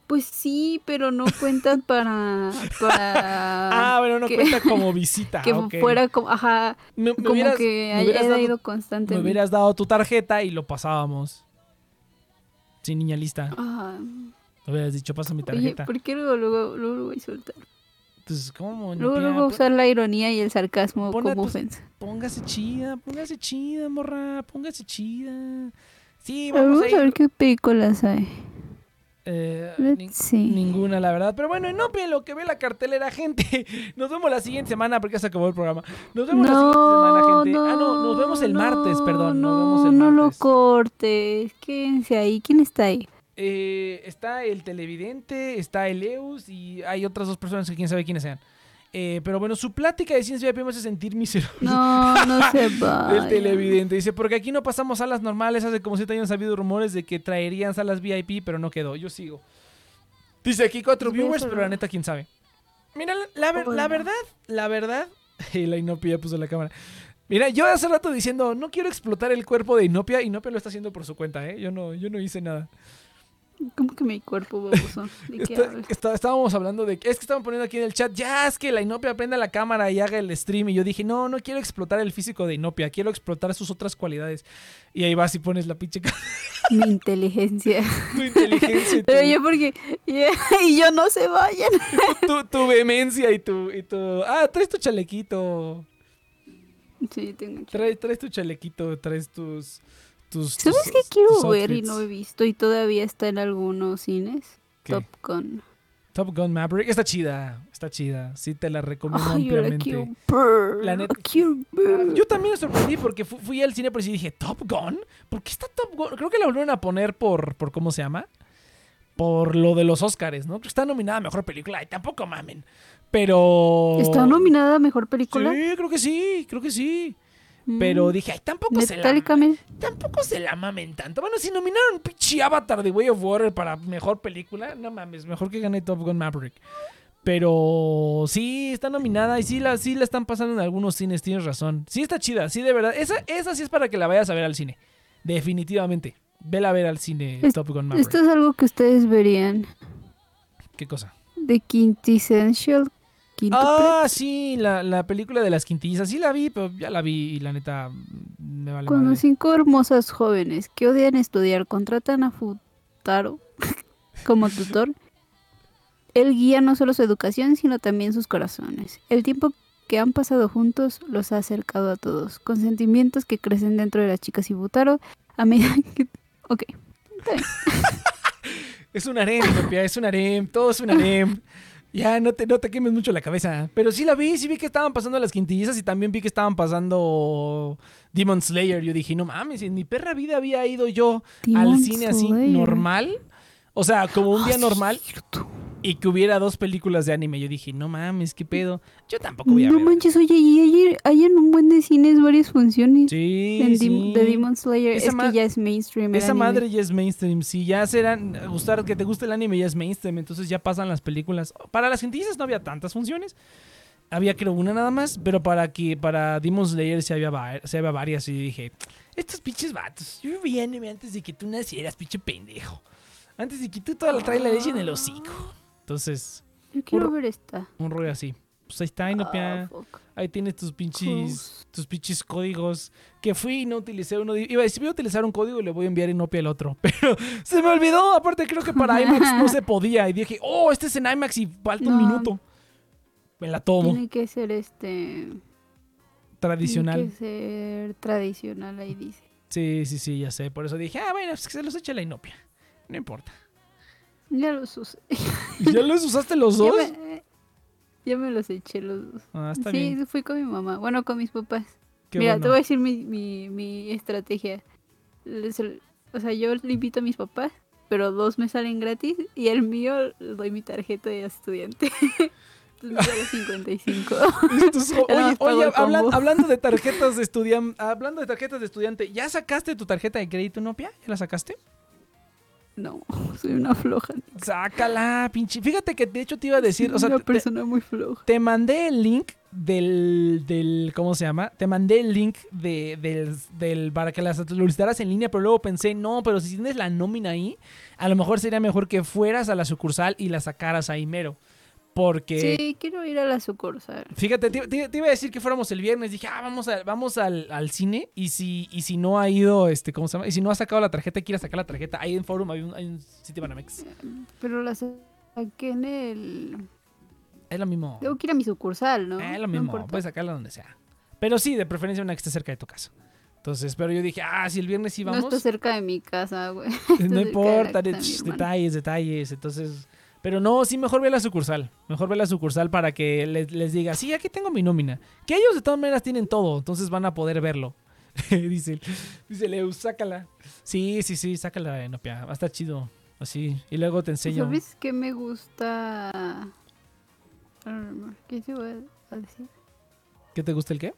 Pues sí, pero no cuentan para para Ah, bueno, no que- cuenta como visita. que ok. fuera como ajá, Me, me como hubieras, que me haya dado, ido me constantemente. hubieras dado tu tarjeta y lo pasábamos. Sin niña lista. Ajá. Me hubieras dicho, pasa mi Oye, tarjeta. ¿por qué luego, luego, luego lo voy a soltar? Entonces, ¿cómo? Luego, luego Pon- usar la ironía y el sarcasmo como ofensa. Póngase chida, póngase chida, morra, póngase chida. Sí, vamos a ver qué películas hay. Eh, see. Ninguna, la verdad. Pero bueno, no lo que ve la cartelera, gente. Nos vemos la siguiente semana porque ya se acabó el programa. Nos vemos la siguiente semana, No, gente. ah, no, nos vemos el no, martes, perdón. Nos No, vemos el no lo martes. cortes. Quédense ahí. ¿Quién está ahí? Eh, está el televidente, está el Eus y hay otras dos personas que quién sabe quiénes sean. Eh, pero bueno, su plática de ciencia VIP me hace sentir miserable. No, no se va. Del televidente. Dice, porque aquí no pasamos salas normales. Hace como siete años ha habido rumores de que traerían salas VIP, pero no quedó. Yo sigo. Dice aquí cuatro a viewers, pero la neta, quién sabe. Mira, la, la ver- la verdad, la verdad. Y la Inopia puso la cámara. Mira, yo hace rato diciendo, no quiero explotar el cuerpo de Inopia. Inopia lo está haciendo por su cuenta, ¿eh? Yo no, yo no hice nada. ¿Cómo que mi cuerpo, baboso? ¿De qué Está- hablas? está- estábamos hablando de. Es que estaban poniendo aquí en el chat. Ya es que la Inopia prenda la cámara y haga el stream. Y yo dije, no, no quiero explotar el físico de Inopia. Quiero explotar sus otras cualidades. Y ahí vas y pones la pinche Mi inteligencia. tu inteligencia Pero yo porque... Y yo no se vayan. tu, tu vehemencia y tu, y tu. Ah, traes tu chalequito. Sí, tengo... Traes, traes tu chalequito. Traes tus. Tus ¿Sabes tus- qué quiero ver y no he visto? Y todavía está en algunos cines. ¿Qué? Top Gun. Top Gun Maverick. Está chida. Está chida. Sí, te la recomiendo ahora ampliamente. La neta-. Yo también me sorprendí porque fu- fui al cine por y dije, ¿Top Gun? ¿Por qué está Top Gun? Creo que la volvieron a poner por, por ¿cómo se llama? Por lo de los Oscars, ¿no? Está nominada a Mejor Película. Y tampoco mamen. Pero... ¿Está nominada a Mejor Película? Sí, creo que sí, creo que sí. Mm. Pero dije, ay, tampoco se la... Tampoco se la mamen tanto. Bueno, si nominaron pinche Avatar de Way of Water para Mejor Película, no mames, mejor que gane Top Gun Maverick. Pero sí, está nominada y sí la, sí la están pasando en algunos cines, tienes razón. Sí está chida, sí, de verdad. Esa, esa sí es para que la vayas a ver al cine. Definitivamente. Vela a ver al cine Es- Top Gun Maverick. Esto es algo que ustedes verían. ¿Qué cosa? The Quintessential. Ah, sí, la, la película de las quintillizas. Sí la vi, pero ya la vi y la neta mm, me vale Cuando madre. cinco hermosas jóvenes que odian estudiar contratan a Futaro como tutor, él guía no solo su educación, sino también sus corazones. El tiempo que han pasado juntos los ha acercado a todos, con sentimientos que crecen dentro de las chicas y Futaro a medida que... Ok. Es un harem, Nopia, es un harem, todo es un harem. Ya, no te, no te quemes mucho la cabeza. Pero sí la vi, sí vi que estaban pasando las quintillizas y también vi que estaban pasando Demon Slayer. Yo dije, no mames, en mi perra vida había ido yo al cine así normal. O sea, como un Ah, día sí, normal. Y que hubiera dos películas de anime. Yo dije, no mames, qué pedo. Yo tampoco voy a No ver. manches, oye, y ayer hay en un buen de cines varias funciones Sí, en Dim- sí. de Demon Slayer. Esa es que ya es mainstream. Esa anime. madre ya es mainstream. Si ya serán gustar que te guste el anime ya es mainstream, entonces ya pasan las películas. Para las gentillizas no había tantas funciones. Había creo una nada más, pero para que para Demon Slayer sí había, sí había varias y dije, estos pinches vatos, yo vi anime antes de que tú nacieras, pinche pendejo. Antes de que tú toda la leche en el hocico. Entonces, Yo quiero Por- ver esta. un rollo así. Pues ahí está, Inopia. Ah. Ahí tienes tus pinches, tus pinches códigos. Que fui y no utilicé uno. Iba a decir, voy a utilizar un código y le voy a enviar Inopia el otro. Pero se me olvidó. Aparte, creo que para IMAX no se podía. Y dije, oh, este es en IMAX y falta un minuto. Me la tomo. Tiene que ser este. Tradicional. Tiene que ser tradicional, ahí dice. Sí, sí, sí, ya sé. Por eso dije, ah, bueno, pues que se los eche la Inopia. No importa. Ya los usé. ¿Ya los usaste los Ya dos? me, ya me los eché los dos. Ah, está sí, bien. fui con mi mamá. Bueno, con mis papás. Qué Mira, bueno. te voy a decir mi, mi, mi estrategia. Les- o sea, yo le invito a mis papás, pero dos me salen gratis y el mío le doy mi tarjeta de estudiante. Entonces me sale 55. Entonces, oye, oye hablan- hablando de tarjetas de estudiante, hablando de tarjetas de estudiante, ¿ya sacaste tu tarjeta de crédito Nopia? ¿Ya la sacaste? No, soy una floja. Sácala, pinche. Fíjate que de hecho te iba a decir, o sea, una te, persona muy floja. te mandé el link del, del, ¿cómo se llama? Te mandé el link de, del, del, para que las solicitaras en línea, pero luego pensé, no, pero si tienes la nómina ahí, a lo mejor sería mejor que fueras a la sucursal y la sacaras ahí mero. Porque... Sí, quiero ir a la sucursal. Fíjate, te, te- te iba a decir que fuéramos el viernes. Dije, ah, vamos, a- vamos al, al cine. Y si, y si no ha ido, este, ¿cómo se llama? Y si no ha sacado la tarjeta, quiere sacar la tarjeta. Ahí en Forum hay un, hay un sitio Banamex. Pero la saqué en el... Es lo mismo. Tengo que ir a mi sucursal, ¿no? es lo No mismo. Puedes sacarla donde sea. Pero sí, de preferencia una que esté cerca de tu casa. Entonces, pero yo dije, ah, si el viernes sí No vamos. está cerca de mi casa, güey. No importa, de- detalles, detalles. Entonces, pero no, sí, mejor ve la sucursal. Mejor ve a la sucursal para que les, les diga, sí, aquí tengo mi nómina. Que ellos de todas maneras tienen todo, entonces van a poder verlo. dice, dice Leus, sácala. Sí, sí, sí, sácala, Enopia. Va a estar chido. Así. Y luego te enseño. ¿Sabes qué me gusta? Um, ¿Qué te voy a decir? ¿Qué te gusta el qué?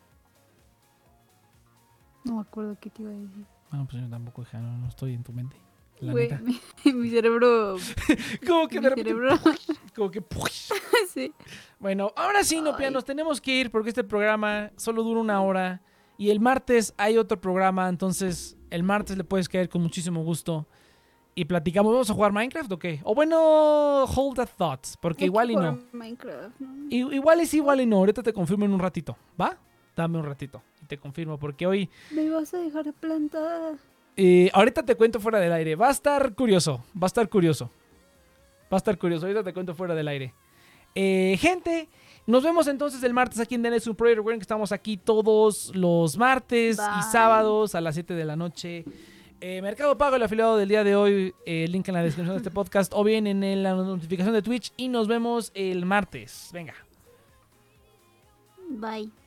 No me acuerdo qué te iba a decir. Bueno, pues yo tampoco, hija, no, no estoy en tu mente. La neta. mi, mi cerebro. Como que mi de repente, cerebro. como que sí. Bueno, ahora sí, Nopia, nos tenemos que ir porque este programa solo dura una hora. Y el martes hay otro programa, entonces el martes le puedes caer con muchísimo gusto. Y platicamos, ¿vamos a jugar Minecraft o qué? O bueno, hold that thought, porque igual y no. Minecraft, ¿no? Igual sí, igual y no. Ahorita te confirmo en un ratito, ¿va? Dame un ratito y te confirmo, porque hoy... Me vas a dejar plantada. Eh, ahorita te cuento fuera del aire. Va a estar curioso, va a estar curioso. Va a estar curioso, ahorita te cuento fuera del aire. Eh, gente, nos vemos entonces el martes aquí en DNS Pro. Recuerden que estamos aquí todos los martes y sábados a las 7 de la noche. Eh, Mercado Pago, el afiliado del día de hoy, eh, link en la descripción de este podcast o bien en la notificación de Twitch y nos vemos el martes. Venga. Bye.